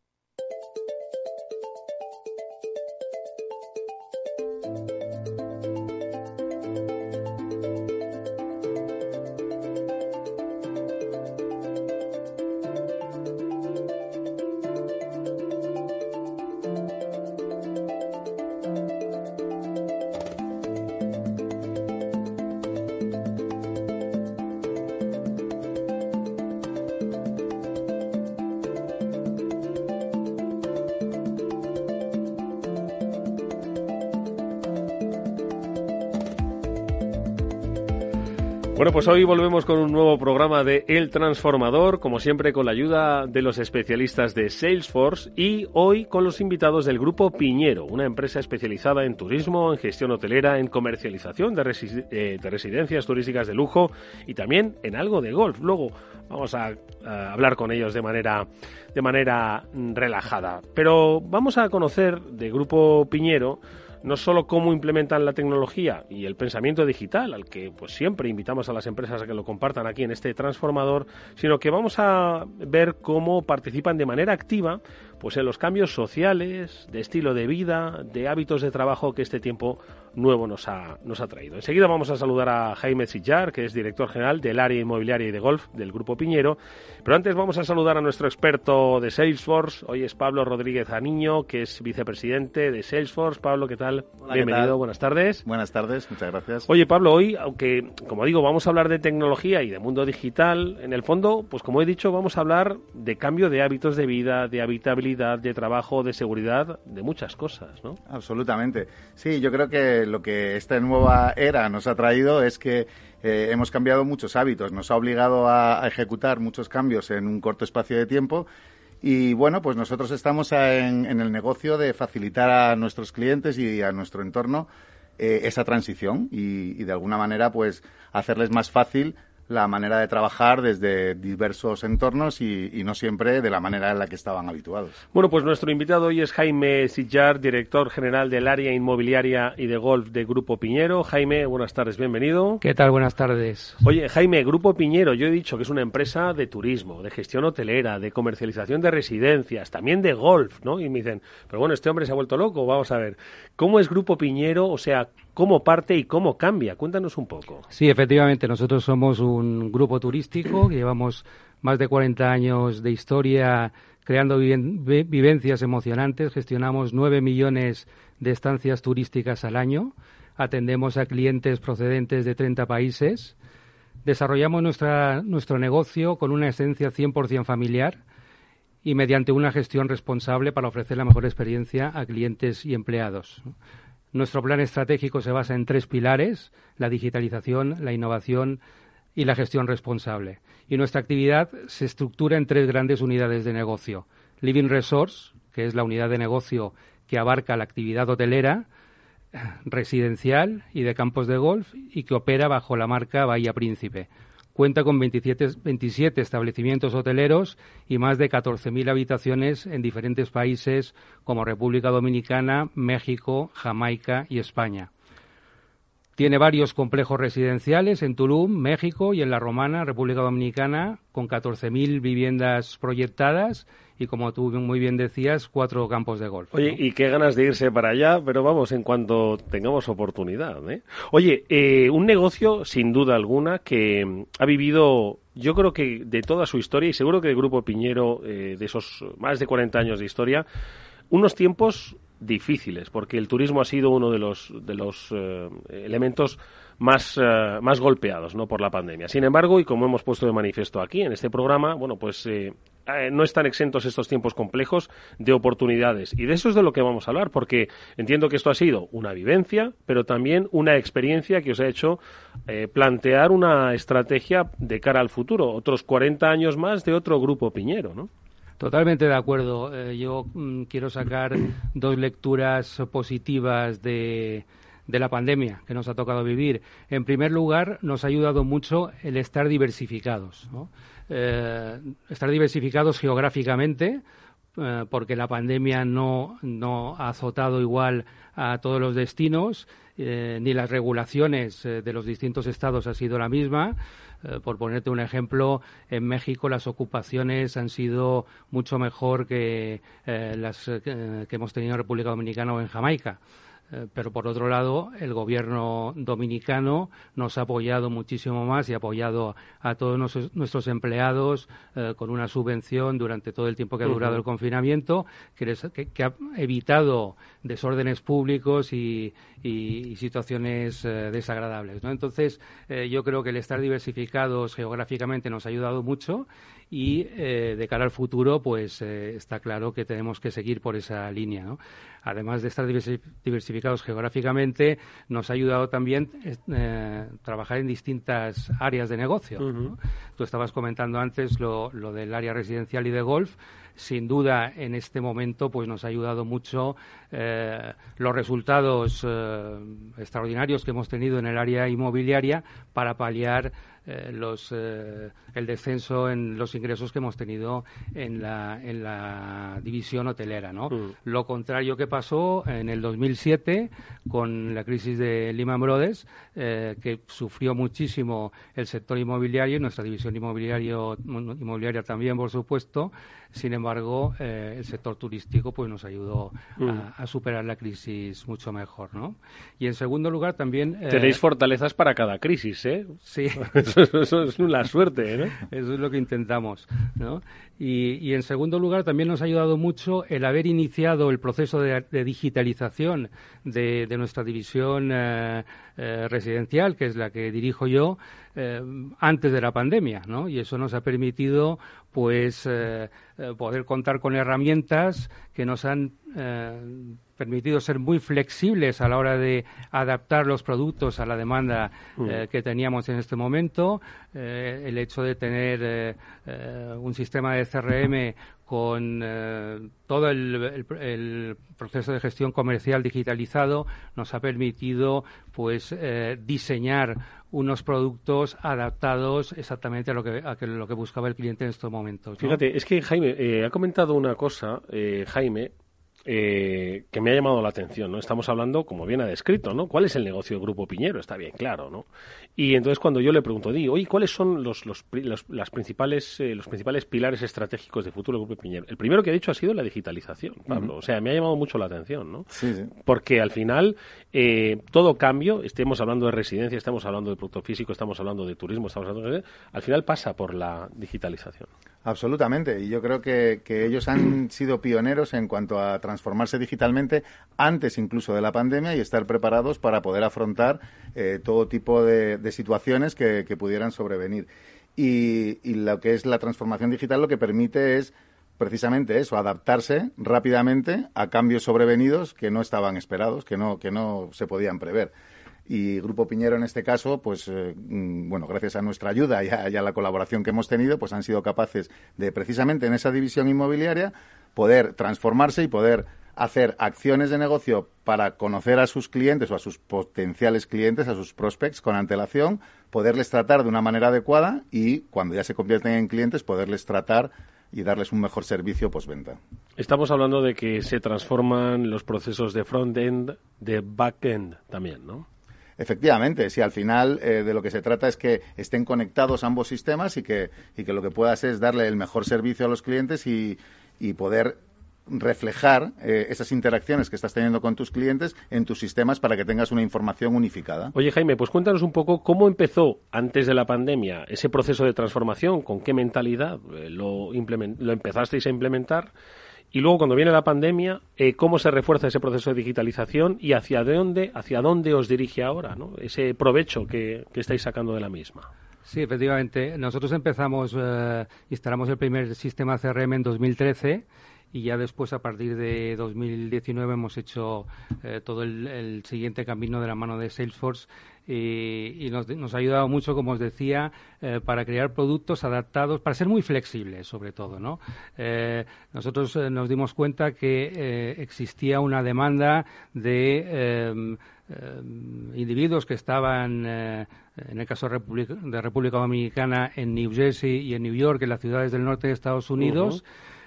[SPEAKER 4] Pues hoy volvemos con un nuevo programa de El Transformador, como siempre con la ayuda de los especialistas de Salesforce y hoy con los invitados del Grupo Piñero, una empresa especializada en turismo, en gestión hotelera, en comercialización de, eh, residencias turísticas de lujo y también en algo de golf. Luego vamos a, a hablar con ellos de manera, de manera relajada. Pero vamos a conocer de Grupo Piñero no solo cómo implementan la tecnología y el pensamiento digital, al que pues siempre invitamos a las empresas a que lo compartan aquí en este transformador, sino que vamos a ver cómo participan de manera activa pues en los cambios sociales, de estilo de vida, de hábitos de trabajo que este tiempo nuevo nos ha, nos ha traído. Enseguida vamos a saludar a Jaime Sillar, que es director general del área inmobiliaria y de golf del Grupo Piñero. Pero antes vamos a saludar a nuestro experto de Salesforce. Hoy es Pablo Rodríguez Aniño, que es vicepresidente de Salesforce. Pablo, ¿qué tal? Bienvenido, buenas tardes.
[SPEAKER 9] Buenas tardes, muchas gracias.
[SPEAKER 4] Oye, Pablo, hoy, aunque, como digo, vamos a hablar de tecnología y de mundo digital, en el fondo, pues como he dicho, vamos a hablar de cambio de hábitos de vida, de habitabilidad de trabajo, de seguridad, de muchas cosas, ¿no?
[SPEAKER 9] Absolutamente. Sí, yo creo que lo que esta nueva era nos ha traído es que eh, hemos cambiado muchos hábitos, nos ha obligado a, ejecutar muchos cambios en un corto espacio de tiempo. Y bueno, pues nosotros estamos en, el negocio de facilitar a nuestros clientes y a nuestro entorno eh, esa transición y, y, de alguna manera pues hacerles más fácil la manera de trabajar desde diversos entornos y, no siempre de la manera en la que estaban habituados.
[SPEAKER 4] Bueno, pues nuestro invitado hoy es Jaime Sillar, director general del área inmobiliaria y de golf de Grupo Piñero. Jaime, buenas tardes, bienvenido.
[SPEAKER 10] ¿Qué tal? Buenas tardes.
[SPEAKER 4] Oye, Jaime, Grupo Piñero, yo he dicho que es una empresa de turismo, de gestión hotelera, de comercialización de residencias, también de golf, ¿no? Y me dicen, pero bueno, este hombre se ha vuelto loco, vamos a ver. ¿Cómo es Grupo Piñero? O sea, ¿cómo parte y cómo cambia? Cuéntanos un poco.
[SPEAKER 10] Sí, efectivamente, nosotros somos un grupo turístico que llevamos más de 40 años de historia creando vivencias emocionantes. Gestionamos 9 millones de estancias turísticas al año. Atendemos a clientes procedentes de 30 países. Desarrollamos nuestra, nuestro negocio con una esencia 100% familiar y mediante una gestión responsable para ofrecer la mejor experiencia a clientes y empleados. Nuestro plan estratégico se basa en tres pilares, la digitalización, la innovación y la gestión responsable. Y nuestra actividad se estructura en tres grandes unidades de negocio. Living Resource, que es la unidad de negocio que abarca la actividad hotelera, residencial y de campos de golf y que opera bajo la marca Bahía Príncipe. Cuenta con 27, 27 establecimientos hoteleros y más de 14.000 habitaciones en diferentes países como República Dominicana, México, Jamaica y España. Tiene varios complejos residenciales en Tulum, México y en La Romana, República Dominicana, con 14.000 viviendas proyectadas y, como tú muy bien decías, cuatro campos de golf.
[SPEAKER 4] Oye, y qué ganas de irse para allá, pero vamos, en cuanto tengamos oportunidad. ¿eh? Oye, eh, un negocio, sin duda alguna, que mm, ha vivido yo creo que de toda su historia, y seguro que el Grupo Piñero, eh, de esos más de 40 años de historia, unos tiempos difíciles, porque el turismo ha sido uno de los, de los eh, elementos más, eh, más golpeados ¿no? por la pandemia. Sin embargo, y como hemos puesto de manifiesto aquí en este programa, bueno, pues eh, no están exentos estos tiempos complejos de oportunidades. Y de eso es de lo que vamos a hablar, porque entiendo que esto ha sido una vivencia, pero también una experiencia que os ha hecho plantear una estrategia de cara al futuro, otros 40 años más de otro grupo piñero, ¿no?
[SPEAKER 10] Totalmente de acuerdo. Eh, yo mm, quiero sacar dos lecturas positivas de, de la pandemia que nos ha tocado vivir. En primer lugar, nos ha ayudado mucho el estar diversificados. Eh, estar diversificados geográficamente, eh, porque la pandemia no, no ha azotado igual a todos los destinos, ni las regulaciones de los distintos estados ha sido la misma. Por ponerte un ejemplo, en México las ocupaciones han sido mucho mejor que las que hemos tenido en República Dominicana o en Jamaica. Eh, pero por otro lado, el gobierno dominicano nos ha apoyado muchísimo más y ha apoyado a todos nuestros empleados eh, con una subvención durante todo el tiempo que ha durado el confinamiento, que, ha evitado desórdenes públicos y, situaciones eh, desagradables. Entonces, yo creo que el estar diversificados geográficamente nos ha ayudado mucho y de cara al futuro, pues está claro que tenemos que seguir por esa línea. ¿no? además de estar diversificados geográficamente, nos ha ayudado también eh, trabajar en distintas áreas de negocio. Tú estabas comentando antes lo, del área residencial y de golf sin duda en este momento pues nos ha ayudado mucho eh, los resultados eh, extraordinarios que hemos tenido en el área inmobiliaria para paliar eh, los, eh, el descenso en los ingresos que hemos tenido en la, en la división hotelera. ¿no? Mm. Lo contrario que pasó en el 2007 con la crisis de Lehman Brothers, eh, que sufrió muchísimo el sector inmobiliario y nuestra división inmobiliario, inmobiliaria también, por supuesto. Sin embargo, el sector turístico pues nos ayudó a, mm. a, superar la crisis mucho mejor. ¿no? Y en segundo lugar también...
[SPEAKER 4] Tenéis fortalezas para cada crisis, ¿eh?
[SPEAKER 10] Sí.
[SPEAKER 4] eso, es una suerte, ¿no?
[SPEAKER 10] Eso es lo que intentamos, ¿no? Y, en segundo lugar, también nos ha ayudado mucho el haber iniciado el proceso de, digitalización de, nuestra división eh, eh, residencial, que es la que dirijo yo, eh, antes de la pandemia, ¿no? Y eso nos ha permitido, pues, poder contar con herramientas que nos han permitido ser muy flexibles a la hora de adaptar los productos a la demanda mm. eh, que teníamos en este momento. Eh, el hecho de tener eh, un sistema de CRM con todo el, proceso de gestión comercial digitalizado nos ha permitido pues diseñar unos productos adaptados exactamente a lo que, a lo que buscaba el cliente en estos momentos.
[SPEAKER 4] Fíjate, es que Jaime ha comentado una cosa, Jaime, eh, que me ha llamado la atención, ¿no? Estamos hablando, como bien ha descrito, ¿no? ¿Cuál es el negocio del Grupo Piñero? Está bien claro, ¿no? Y entonces cuando yo le pregunto, digo, oye, ¿cuáles son los, los, las principales, eh, los principales pilares estratégicos de futuro del Grupo Piñero? El primero que ha dicho ha sido la digitalización, Pablo. O sea, me ha llamado mucho la atención, ¿no?
[SPEAKER 9] Sí, sí.
[SPEAKER 4] Porque al final, eh, todo cambio, estemos hablando de residencia, estamos hablando de producto físico, estamos hablando de turismo, estamos hablando de... Al final pasa por la digitalización.
[SPEAKER 9] Absolutamente. Y yo creo que, que ellos han sido pioneros en cuanto a transformarse digitalmente antes incluso de la pandemia y estar preparados para poder afrontar eh, todo tipo de, situaciones que, pudieran sobrevenir. Y, lo que es la transformación digital lo que permite es precisamente eso, adaptarse rápidamente a cambios sobrevenidos que no estaban esperados, que no, que no se podían prever. Y Grupo Piñero en este caso, pues eh, mm, bueno, gracias a nuestra ayuda y a, y a, la colaboración que hemos tenido, pues han sido capaces de precisamente en esa división inmobiliaria poder transformarse y poder hacer acciones de negocio para conocer a sus clientes o a sus potenciales clientes, a sus prospects con antelación, poderles tratar de una manera adecuada y cuando ya se convierten en clientes poderles tratar y darles un mejor servicio postventa.
[SPEAKER 4] Estamos hablando de que se transforman los procesos de front-end, de back-end también, ¿no?
[SPEAKER 9] Efectivamente, si al final eh, de lo que se trata es que estén conectados ambos sistemas y que, y que lo que puedas es darle el mejor servicio a los clientes y, y poder reflejar eh, esas interacciones que estás teniendo con tus clientes en tus sistemas para que tengas una información unificada.
[SPEAKER 4] Oye, Jaime, pues cuéntanos un poco cómo empezó antes de la pandemia ese proceso de transformación, con qué mentalidad eh, lo, lo empezasteis a implementar y luego cuando viene la pandemia, eh, cómo se refuerza ese proceso de digitalización y hacia dónde, hacia dónde os dirige ahora, ¿no? ese provecho que, estáis sacando de la misma.
[SPEAKER 10] Sí, efectivamente. Nosotros empezamos, instalamos el primer sistema CRM en 2013 y ya después a partir de 2019 hemos hecho eh, todo el, siguiente camino de la mano de Salesforce y, nos, ha ayudado mucho, como os decía, eh, para crear productos adaptados, para ser muy flexibles sobre todo. ¿no? Eh, nosotros nos dimos cuenta que existía una demanda de individuos que estaban, en el caso de República, Dominicana, en New Jersey y en New York, en las ciudades del norte de Estados Unidos,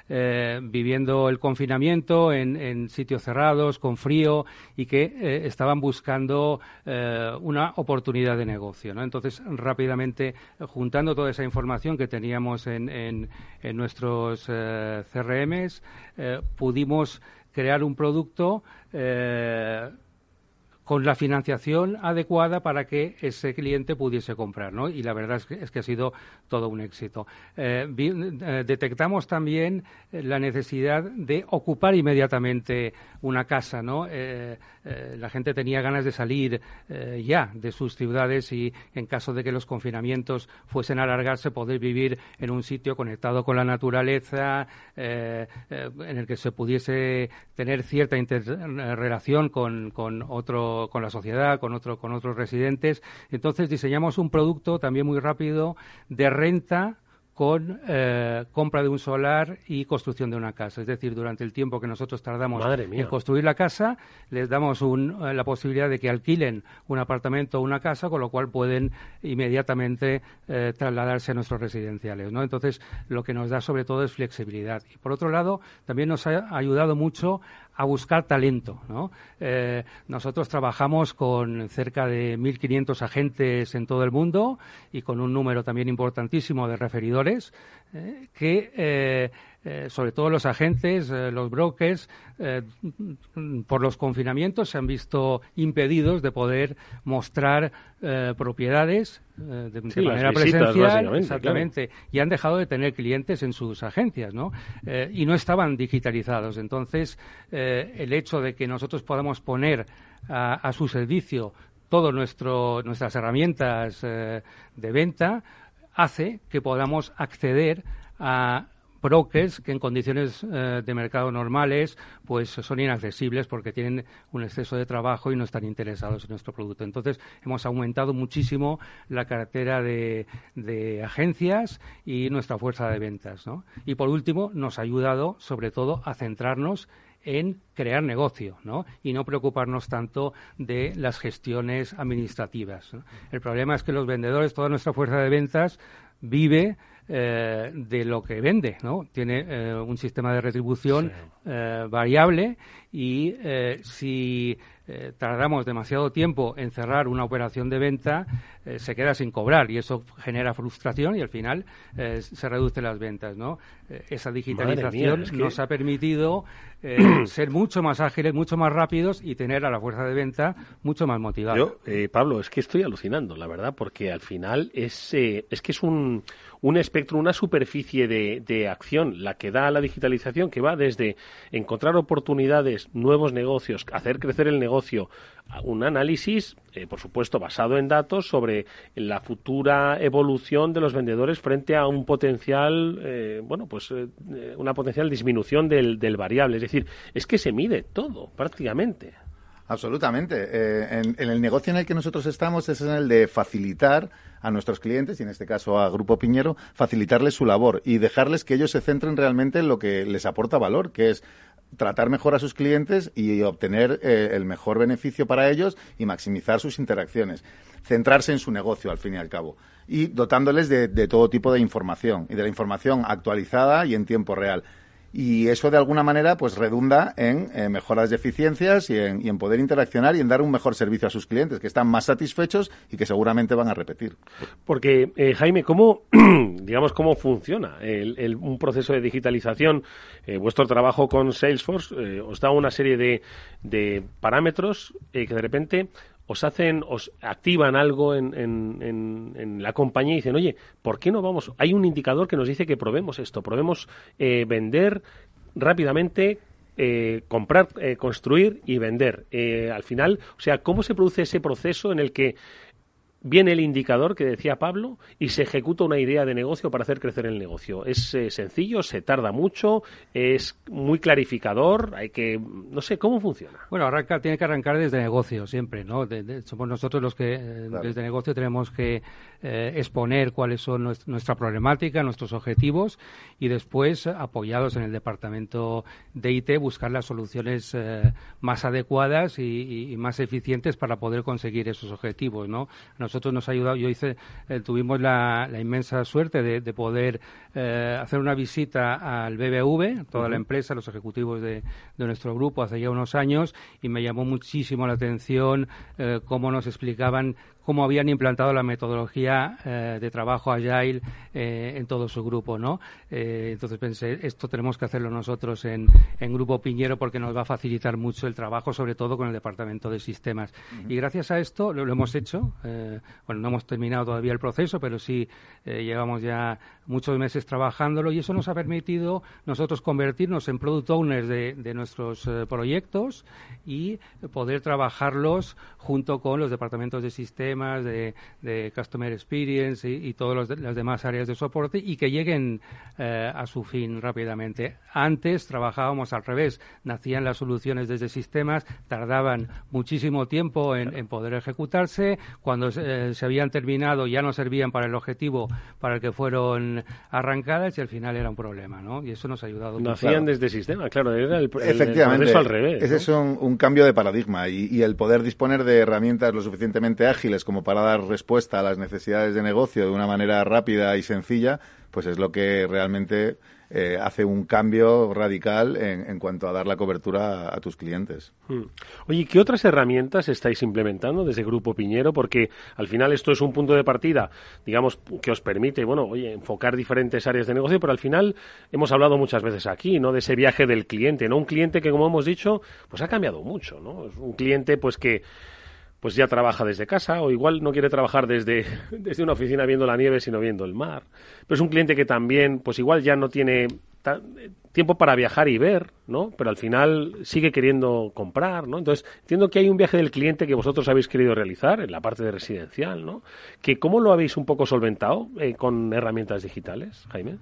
[SPEAKER 10] viviendo el confinamiento en, sitios cerrados, con frío y que estaban buscando una oportunidad de negocio. Entonces, rápidamente, juntando toda esa información que teníamos en, en, en nuestros CRMs, pudimos crear un producto eh, con la financiación adecuada para que ese cliente pudiese comprar, ¿no? Y la verdad es que, ha sido todo un éxito. Eh, eh, detectamos también la necesidad de ocupar inmediatamente una casa, ¿no? La gente tenía ganas de salir ya de sus ciudades y, en caso de que los confinamientos fuesen a alargarse, poder vivir en un sitio conectado con la naturaleza, en el que se pudiese tener cierta interrelación con, con otro con la sociedad, con, otro, con otros residentes. Entonces diseñamos un producto también muy rápido de renta con eh, compra de un solar y construcción de una casa. Es decir, durante el tiempo que nosotros tardamos en construir la casa, les damos eh, la posibilidad de que alquilen un apartamento o una casa, con lo cual pueden inmediatamente eh, trasladarse a nuestros residenciales. ¿no? Entonces, lo que nos da sobre todo es flexibilidad. Y por otro lado, también nos ha ayudado mucho a buscar talento. ¿no? Eh, nosotros trabajamos con cerca de 1.500 agentes en todo el mundo y con un número también importantísimo de referidores eh, que eh, sobre todo los agentes, eh, los brokers, eh, por los confinamientos se han visto impedidos de poder mostrar propiedades de, manera presencial, exactamente, y han dejado de tener clientes en sus agencias, ¿no? y no estaban digitalizados. Entonces, el hecho de que nosotros podamos poner a, su servicio todas nuestras herramientas de venta hace que podamos acceder a brokers que en condiciones eh, de mercado normales pues son inaccesibles porque tienen un exceso de trabajo y no están interesados en nuestro producto. Entonces hemos aumentado muchísimo la cartera de, agencias y nuestra fuerza de ventas. Y por último nos ha ayudado sobre todo a centrarnos en crear negocio ¿no? y no preocuparnos tanto de las gestiones administrativas. El problema es que los vendedores, toda nuestra fuerza de ventas vive eh, de lo que vende, ¿no? Tiene eh, un sistema de retribución eh, variable y si tardamos demasiado tiempo en cerrar una operación de venta, se queda sin cobrar y eso genera frustración y al final se reducen las ventas, ¿no? esa digitalización nos ha permitido ser mucho más ágiles, mucho más rápidos y tener a la fuerza de venta mucho más motivada.
[SPEAKER 4] Yo, Pablo, es que estoy alucinando, la verdad, porque al final es, es que es un, un espectro, una superficie de, de, acción, la que da la digitalización, que va desde encontrar oportunidades, nuevos negocios, hacer crecer el negocio, un análisis, eh, por supuesto, basado en datos sobre la futura evolución de los vendedores frente a un potencial, eh, bueno, pues eh, una potencial disminución del, del variable. Es decir, es que se mide todo, prácticamente.
[SPEAKER 9] Absolutamente. Eh, en, el negocio en el que nosotros estamos es en el de facilitar a nuestros clientes, y en este caso a Grupo Piñero, facilitarles su labor y dejarles que ellos se centren realmente en lo que les aporta valor, que es tratar mejor a sus clientes y obtener eh, el mejor beneficio para ellos y maximizar sus interacciones. Centrarse en su negocio, al fin y al cabo. Y dotándoles de todo tipo de información y de la información actualizada y en tiempo real y eso de alguna manera pues redunda en eh, mejoras de eficiencias y en, poder interaccionar y en dar un mejor servicio a sus clientes que están más satisfechos y que seguramente van a repetir.
[SPEAKER 4] Porque eh, Jaime, ¿cómo digamos cómo funciona el, un proceso de digitalización? Eh, vuestro trabajo con Salesforce os da una serie de, de parámetros que de repente os hacen, os activan algo en, la compañía y dicen, oye, ¿por qué no vamos? Hay un indicador que nos dice que probemos esto, probemos eh, vender rápidamente, eh, comprar, eh, construir y vender. al final, o sea, ¿cómo se produce ese proceso en el que viene el indicador que decía Pablo y se ejecuta una idea de negocio para hacer crecer el negocio. Es eh, sencillo, se tarda mucho, es muy clarificador, hay que, no sé, ¿cómo funciona?
[SPEAKER 10] Bueno, arranca, tiene que arrancar desde negocio siempre, ¿no? somos nosotros los que eh, desde negocio tenemos que eh, exponer cuáles son nuestra problemática, nuestros objetivos y después, apoyados en el departamento de IT, buscar las soluciones más adecuadas y, más eficientes para poder conseguir esos objetivos, ¿no? Nosotros nos ha ayudado. Yo hice, eh, tuvimos la, inmensa suerte de, poder eh, hacer una visita al BBV, toda la empresa, los ejecutivos de, nuestro grupo hace ya unos años, y me llamó muchísimo la atención cómo nos explicaban cómo habían implantado la metodología eh, de trabajo Agile eh, en todo su grupo, ¿no? Eh, entonces pensé, esto tenemos que hacerlo nosotros en, Grupo Piñero porque nos va a facilitar mucho el trabajo, sobre todo con el Departamento de Sistemas. Y gracias a esto lo, hemos hecho. bueno, no hemos terminado todavía el proceso, pero sí llevamos ya muchos meses trabajándolo y eso nos ha permitido nosotros convertirnos en product owners de, nuestros proyectos y poder trabajarlos junto con los departamentos de sistemas de, Customer Experience y, todas las demás áreas de soporte y que lleguen eh, a su fin rápidamente. Antes trabajábamos al revés, nacían las soluciones desde sistemas, tardaban muchísimo tiempo en, poder ejecutarse, cuando eh, se habían terminado ya no servían para el objetivo para el que fueron arrancadas y al final era un problema, ¿no? Y eso nos ha ayudado.
[SPEAKER 4] Nacían desde sistemas, claro, era el,
[SPEAKER 9] Efectivamente,
[SPEAKER 4] al revés.
[SPEAKER 9] Ese es un, un, cambio de paradigma y, y el poder disponer de herramientas lo suficientemente ágiles como para dar respuesta a las necesidades de negocio de una manera rápida y sencilla, pues es lo que realmente eh, hace un cambio radical en, cuanto a dar la cobertura a, tus clientes.
[SPEAKER 4] Hmm. Oye, ¿qué otras herramientas estáis implementando desde Grupo Piñero? Porque al final esto es un punto de partida, digamos, que os permite, bueno, oye, enfocar diferentes áreas de negocio, pero al final hemos hablado muchas veces aquí, ¿no? De ese viaje del cliente, ¿no? Un cliente que, como hemos dicho, pues ha cambiado mucho, ¿no? Un cliente, pues que pues ya trabaja desde casa o igual no quiere trabajar desde, desde una oficina viendo la nieve sino viendo el mar. Pero es un cliente que también pues igual ya no tiene tiempo para viajar y ver, ¿no? Pero al final sigue queriendo comprar, ¿no? Entonces, entiendo que hay un viaje del cliente que vosotros habéis querido realizar en la parte de residencial, ¿no? Que ¿Cómo lo habéis un poco solventado eh, con herramientas digitales, Jaime?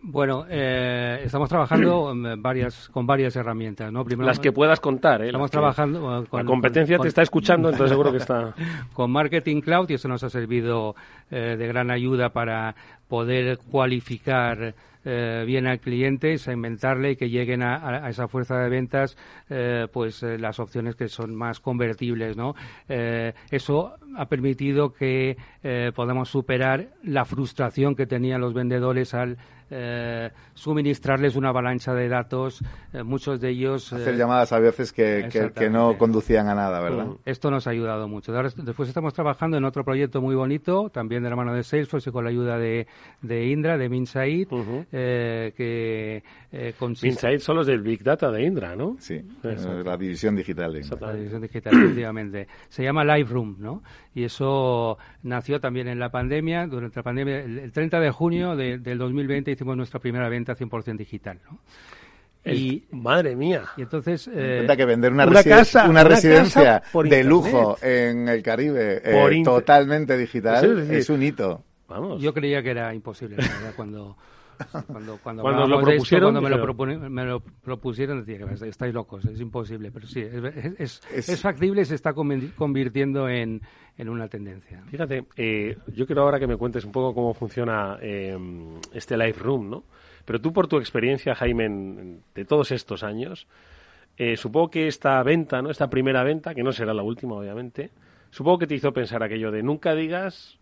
[SPEAKER 10] Bueno, eh, estamos trabajando varias, con varias herramientas, ¿no?
[SPEAKER 4] Primero, Las que puedas contar, ¿eh?
[SPEAKER 10] Estamos trabajando
[SPEAKER 4] con... La competencia te está escuchando, entonces seguro que está...
[SPEAKER 10] Con Marketing Cloud y eso nos ha servido eh, de gran ayuda para poder cualificar eh, bien al cliente, segmentarle y que lleguen a, esa fuerza de ventas eh, pues eh, las opciones que son más convertibles, ¿no? eso ha permitido que podamos superar la frustración que tenían los vendedores al eh, suministrarles una avalancha de datos, eh, muchos de ellos...
[SPEAKER 9] Hacer eh, llamadas a veces que, que, no conducían a nada, ¿verdad?
[SPEAKER 10] Esto nos ha ayudado mucho. después estamos trabajando en otro proyecto muy bonito, también de la mano de Salesforce y con la ayuda de, de Indra, de Minsaid, que
[SPEAKER 4] consiste... Minsaid son los del Big Data de Indra, ¿no?
[SPEAKER 9] Sí, la división digital.
[SPEAKER 10] La división digital, efectivamente. Se llama Liveroom, ¿no? Y eso nació también en la pandemia, durante la pandemia, el, 30 de junio del 2020 hicimos nuestra primera venta 100% digital, ¿no?
[SPEAKER 4] Y, madre mía.
[SPEAKER 10] Y entonces.
[SPEAKER 9] Eh, que vender una, casa, una, residencia de lujo en el Caribe eh, totalmente digital es, un hito.
[SPEAKER 10] Vamos. Yo creía que era imposible, cuando. Cuando, cuando, cuando, lo propusieron, cuando me, lo propusieron, decía que estáis locos, es imposible. Pero sí, es, es, factible y se está convirtiendo en, en una tendencia.
[SPEAKER 4] Fíjate, eh, yo quiero ahora que me cuentes un poco cómo funciona eh, este Live Room, ¿no? Pero tú, por tu experiencia, Jaime, de todos estos años, eh, supongo que esta venta, ¿no? Esta primera venta, que no será la última, obviamente, supongo que te hizo pensar aquello de nunca digas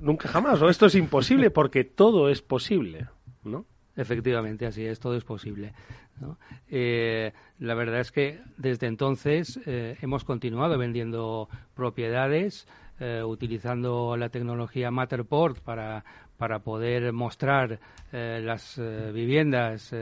[SPEAKER 4] nunca jamás, o esto es imposible, porque todo es posible, ¿no?
[SPEAKER 10] Efectivamente, así es, todo es posible. Eh, la verdad es que desde entonces eh, hemos continuado vendiendo propiedades, eh, utilizando la tecnología Matterport para, para poder mostrar las viviendas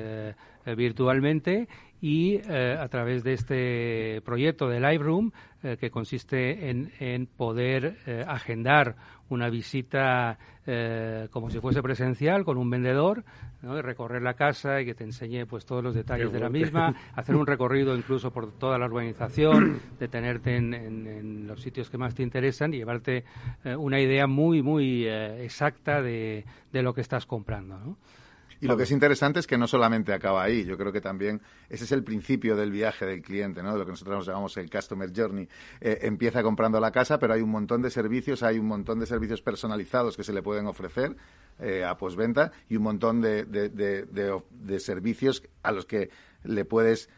[SPEAKER 10] virtualmente y a través de este proyecto de Live que consiste en, en poder agendar una visita eh, como si fuese presencial con un vendedor, ¿no? recorrer la casa y que te enseñe pues todos los detalles de la misma, hacer un recorrido incluso por toda la urbanización, detenerte en, en, los sitios que más te interesan y llevarte eh, una idea muy, muy eh, exacta de, de, lo que estás comprando. ¿no?
[SPEAKER 9] Y lo que es interesante es que no solamente acaba ahí, yo creo que también ese es el principio del viaje del cliente, ¿no? de lo que nosotros nos llamamos el Customer Journey. Eh, empieza comprando la casa, pero hay un montón de servicios, hay un montón de servicios personalizados que se le pueden ofrecer eh, a posventa y un montón de, de, de, de servicios a los que le puedes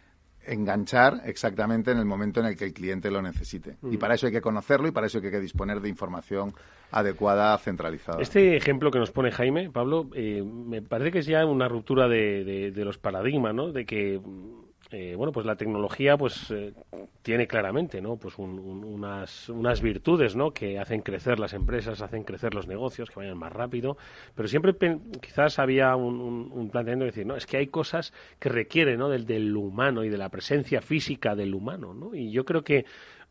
[SPEAKER 9] enganchar exactamente en el momento en el que el cliente lo necesite. Y para eso hay que conocerlo y para eso hay que disponer de información adecuada, centralizada.
[SPEAKER 4] Este ejemplo que nos pone Jaime, Pablo, eh, me parece que es ya una ruptura de, de los paradigmas, ¿no? De que eh, bueno, pues la tecnología pues eh, tiene claramente, ¿no? Pues unas, unas virtudes, ¿no? Que hacen crecer las empresas, hacen crecer los negocios, que vayan más rápido, pero siempre quizás había un, un, planteamiento de decir, no, es que hay cosas que requieren, ¿no? Del, del humano y de la presencia física del humano, ¿no? Y yo creo que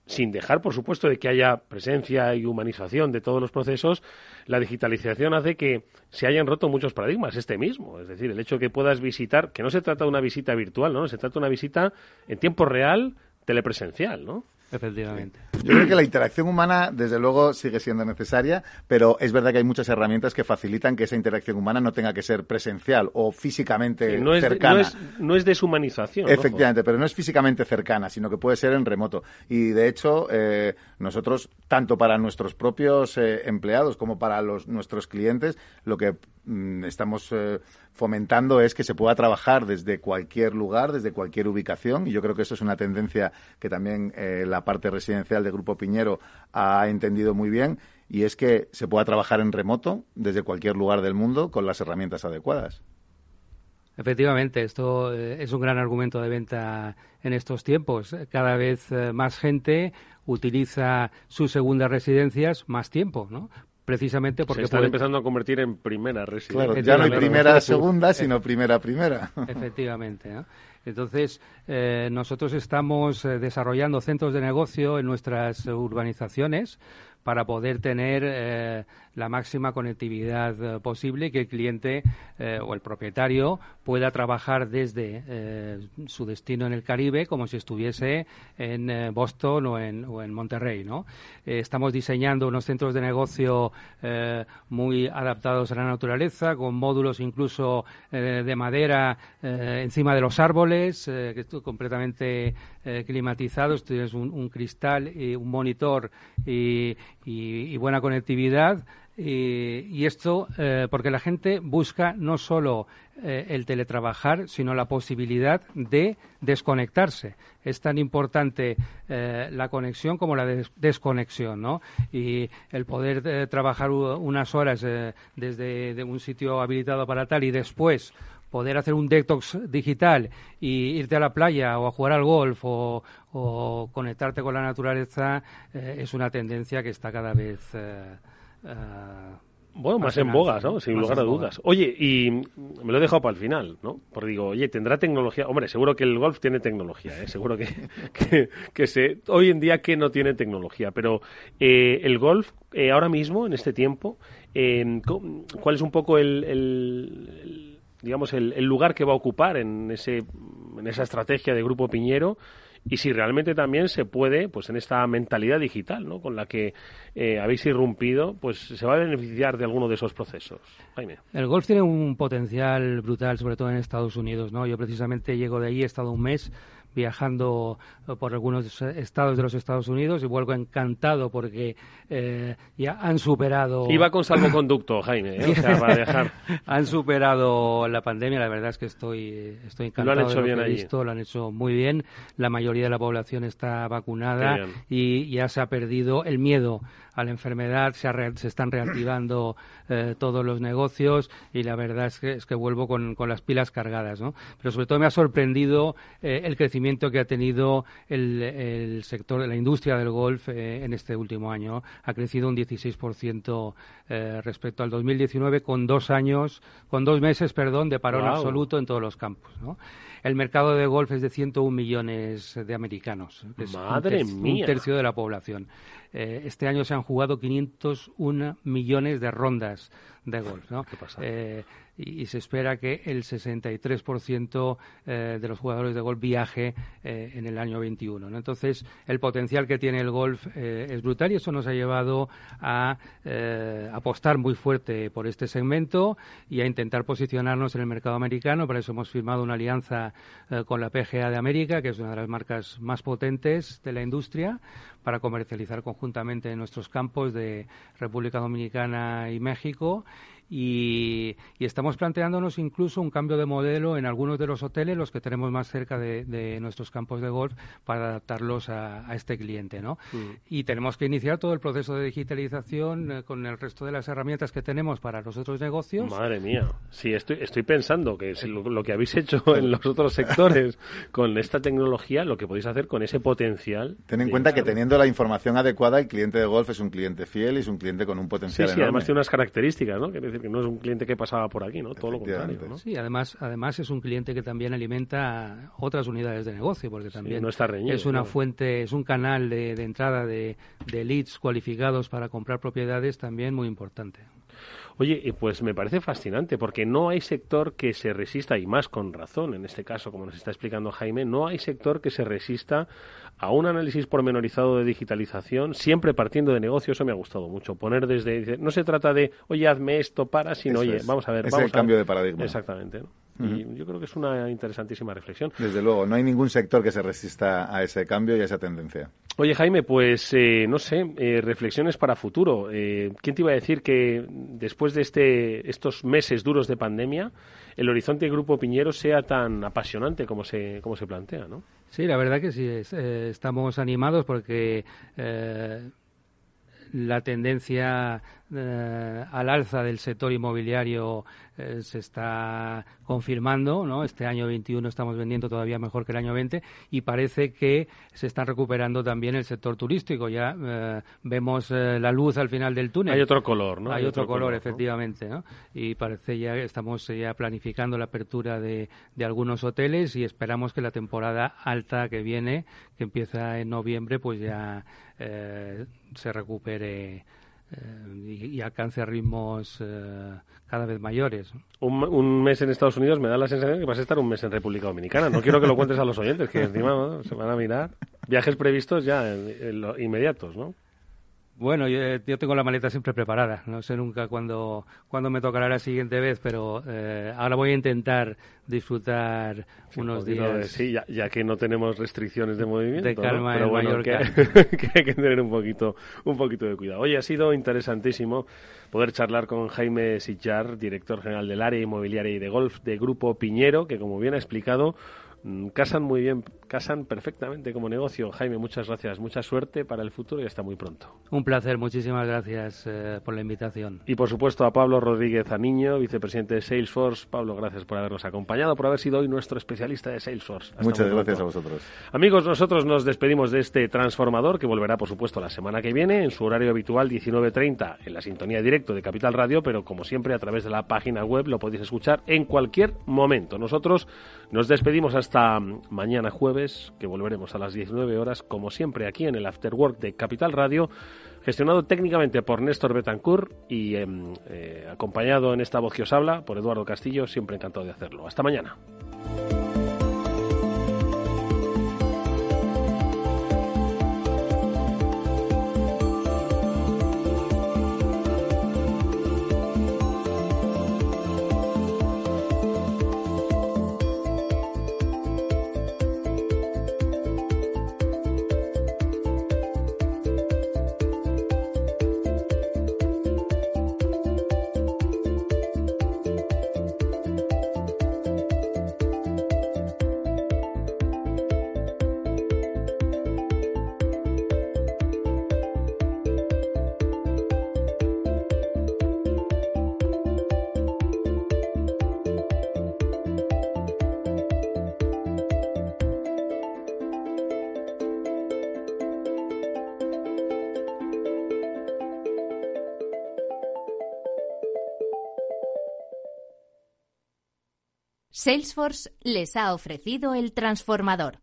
[SPEAKER 4] sin dejar, por supuesto, de que haya presencia y humanización de todos los procesos, la digitalización hace que se hayan roto muchos paradigmas, este mismo. Es decir, el hecho de que puedas visitar, que no se trata de una visita virtual, ¿no? Se trata de una visita en tiempo real, telepresencial, ¿no?
[SPEAKER 10] Efectivamente.
[SPEAKER 9] Yo creo que la interacción humana, desde luego, sigue siendo necesaria, pero es verdad que hay muchas herramientas que facilitan que esa interacción humana no tenga que ser presencial o físicamente
[SPEAKER 4] no es
[SPEAKER 9] cercana.
[SPEAKER 4] no, es, deshumanización.
[SPEAKER 9] Efectivamente, pero no es físicamente cercana, sino que puede ser en remoto. Y de hecho, eh, nosotros, tanto para nuestros propios eh, empleados como para los, nuestros clientes, lo que estamos eh, fomentando es que se pueda trabajar desde cualquier lugar, desde cualquier ubicación. Y yo creo que eso es una tendencia que también eh, la parte residencial del Grupo Piñero ha entendido muy bien. Y es que se pueda trabajar en remoto desde cualquier lugar del mundo con las herramientas adecuadas.
[SPEAKER 10] Efectivamente, esto eh, es un gran argumento de venta en estos tiempos. Cada vez más gente utiliza sus segundas residencias más tiempo, ¿no? Precisamente porque...
[SPEAKER 4] Se están empezando a convertir en primera residencia.
[SPEAKER 9] Claro, ya no hay primera segunda, sino primera primera.
[SPEAKER 10] Efectivamente. Entonces, eh, nosotros estamos eh, desarrollando centros de negocio en nuestras urbanizaciones para poder tener eh, la máxima conectividad eh, posible que el cliente eh, o el propietario pueda trabajar desde su destino en el Caribe como si estuviese en Boston o en, o en Monterrey. ¿no? estamos diseñando unos centros de negocio muy adaptados a la naturaleza, con módulos incluso de madera encima de los árboles, que están completamente climatizados. Tienes un, un cristal, y un monitor y, buena conectividad. Y, esto eh, porque la gente busca no solo eh, el teletrabajar, sino la posibilidad de desconectarse. Es tan importante eh, la conexión como la desconexión, ¿no? Y el poder trabajar unas horas desde un sitio habilitado para tal y después poder hacer un detox digital y irte a la playa o a jugar al golf o, conectarte con la naturaleza es una tendencia que está cada vez eh, eh,
[SPEAKER 4] bueno, más en boga, ¿no? Sin lugar a dudas. Oye, y me lo he dejado para el final, ¿no? Porque digo, oye, ¿tendrá tecnología? Hombre, seguro que el golf tiene tecnología, ¿eh? Seguro que, que, que se, hoy en día que no tiene tecnología. Pero el golf, ahora mismo, en este tiempo, ¿cuál es un poco el digamos, el, lugar que va a ocupar en, ese, en esa estrategia de Grupo Piñero y si realmente también se puede, pues en esta mentalidad digital, ¿no? Con la que eh, habéis irrumpido, pues se va a beneficiar de alguno de esos procesos. Jaime.
[SPEAKER 10] El golf tiene un potencial brutal, sobre todo en Estados Unidos, ¿no? Yo precisamente llego de ahí, he estado un mes viajando eh, por algunos estados de los Estados Unidos y vuelvo encantado porque eh, ya han superado.
[SPEAKER 4] Iba con salvoconducto, Jaime, ¿eh?
[SPEAKER 10] han superado la pandemia, la verdad es que estoy, estoy encantado.
[SPEAKER 4] Lo han hecho bien
[SPEAKER 10] ahí. lo han hecho muy bien. La mayoría de la población está vacunada y ya se ha perdido el miedo a la enfermedad, se, se están reactivando eh, todos los negocios y la verdad es que, es que vuelvo con, con, las pilas cargadas. ¿no? Pero sobre todo me ha sorprendido eh, el crecimiento que ha tenido el, el, sector de la industria del golf eh, en este último año. Ha crecido un 16% respecto al 2019 con dos años, con dos meses, perdón, de parón absoluto en todos los campos. ¿no? El mercado de golf es de 101 millones de americanos.
[SPEAKER 4] Madre
[SPEAKER 10] mía. Un tercio de la población. Eh, este año se han jugado 501 millones de rondas de golf. ¿no? Eh, y, se espera que el 63% eh, de los jugadores de golf viaje eh, en el año 21. ¿no? Entonces, el potencial que tiene el golf eh, es brutal y eso nos ha llevado a apostar muy fuerte por este segmento y a intentar posicionarnos en el mercado americano. Para eso hemos firmado una alianza con la PGA de América, que es una de las marcas más potentes de la industria, para comercializar conjuntamente en nuestros campos de República Dominicana y México y, estamos planteándonos incluso un cambio de modelo en algunos de los hoteles, los que tenemos más cerca de, nuestros campos de golf, para adaptarlos a, este cliente, ¿no? Mm. Y tenemos que iniciar todo el proceso de digitalización eh, con el resto de las herramientas que tenemos para los otros negocios.
[SPEAKER 4] Madre mía, sí, estoy, estoy pensando que lo, que habéis hecho en los otros sectores con esta tecnología, lo que podéis hacer con ese potencial.
[SPEAKER 9] Ten en cuenta que teniendo la información adecuada, el cliente de golf es un cliente fiel y es un cliente con un potencial
[SPEAKER 4] sí, sí, además tiene unas características, ¿no? Decir que no es un cliente que pasaba por aquí, ¿no? Todo lo contrario, ¿no?
[SPEAKER 10] Sí, además, además es un cliente que también alimenta otras unidades de negocio, porque también no está reñido, es una fuente, es un canal de, entrada de, de leads cualificados para comprar propiedades también muy importante.
[SPEAKER 4] Oye, pues me parece fascinante porque no hay sector que se resista, y más con razón, en este caso, como nos está explicando Jaime, no hay sector que se resista a un análisis pormenorizado de digitalización, siempre partiendo de negocio, eso me ha gustado mucho. Poner desde, no se trata de, oye, hazme esto para, sino, oye, vamos a ver.
[SPEAKER 9] Es
[SPEAKER 4] vamos el
[SPEAKER 9] cambio de paradigma.
[SPEAKER 4] Exactamente. Y yo creo que es una interesantísima reflexión.
[SPEAKER 9] Desde luego, no hay ningún sector que se resista a ese cambio y a esa tendencia.
[SPEAKER 4] Oye, Jaime, pues eh, no sé, eh, reflexiones para futuro. Eh, ¿Quién te iba a decir que después de este, estos meses duros de pandemia, el horizonte del Grupo Piñero sea tan apasionante como se, como se plantea, ¿no?
[SPEAKER 10] Sí, la verdad que sí, estamos animados porque la tendencia eh, al alza del sector inmobiliario eh, se está confirmando, ¿no? Este año 21 estamos vendiendo todavía mejor que el año 20 y parece que se está recuperando también el sector turístico. Ya eh, vemos la luz al final del túnel.
[SPEAKER 4] Hay otro color, ¿no?
[SPEAKER 10] Hay, otro, color, efectivamente, ¿no? Y parece ya estamos ya planificando la apertura de, de algunos hoteles y esperamos que la temporada alta que viene, que empieza en noviembre, pues ya se recupere eh, y, alcance ritmos eh, cada vez mayores.
[SPEAKER 4] Un, mes en Estados Unidos me da la sensación que vas a estar un mes en República Dominicana. No quiero que lo cuentes a los oyentes, que encima se van a mirar. Viajes previstos ya inmediatos, ¿no?
[SPEAKER 10] Bueno, yo, tengo la maleta siempre preparada. No sé nunca cuándo, cuándo me tocará la siguiente vez, pero eh, ahora voy a intentar disfrutar unos días.
[SPEAKER 4] sí, ya, que no tenemos restricciones de movimiento.
[SPEAKER 10] De calma
[SPEAKER 4] Pero
[SPEAKER 10] bueno,
[SPEAKER 4] que, hay que tener un poquito, un poquito de cuidado. Hoy ha sido interesantísimo poder charlar con Jaime Sillar, director general del área inmobiliaria y de golf de Grupo Piñero, que como bien ha explicado, casan muy bien, casan perfectamente como negocio. Jaime, muchas gracias, mucha suerte para el futuro y hasta muy pronto.
[SPEAKER 10] Un placer, muchísimas gracias eh, por la invitación.
[SPEAKER 4] Y por supuesto a Pablo Rodríguez Aniño, vicepresidente de Salesforce. Pablo, gracias por habernos acompañado, por haber sido hoy nuestro especialista de Salesforce.
[SPEAKER 9] muchas gracias a vosotros.
[SPEAKER 4] Amigos, nosotros nos despedimos de este transformador que volverá, por supuesto, la semana que viene en su horario habitual 19.30 en la sintonía directo de Capital Radio, pero como siempre a través de la página web lo podéis escuchar en cualquier momento. Nosotros nos despedimos hasta mañana jueves, que volveremos a las 19 horas, como siempre, aquí en el Afterwork de Capital Radio, gestionado técnicamente por Néstor Betancourt y em, eh, acompañado en esta voz que os habla por Eduardo Castillo, siempre encantado de hacerlo. Hasta mañana.
[SPEAKER 8] Salesforce les ha ofrecido el transformador.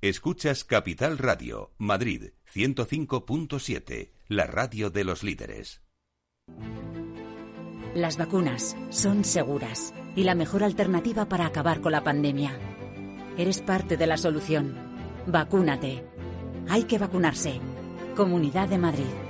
[SPEAKER 7] Escuchas Capital Radio, Madrid 105.7, la radio de los líderes.
[SPEAKER 11] Las vacunas son seguras y la mejor alternativa para acabar con la pandemia. Eres parte de la solución. Vacúnate. Hay que vacunarse. Comunidad de Madrid.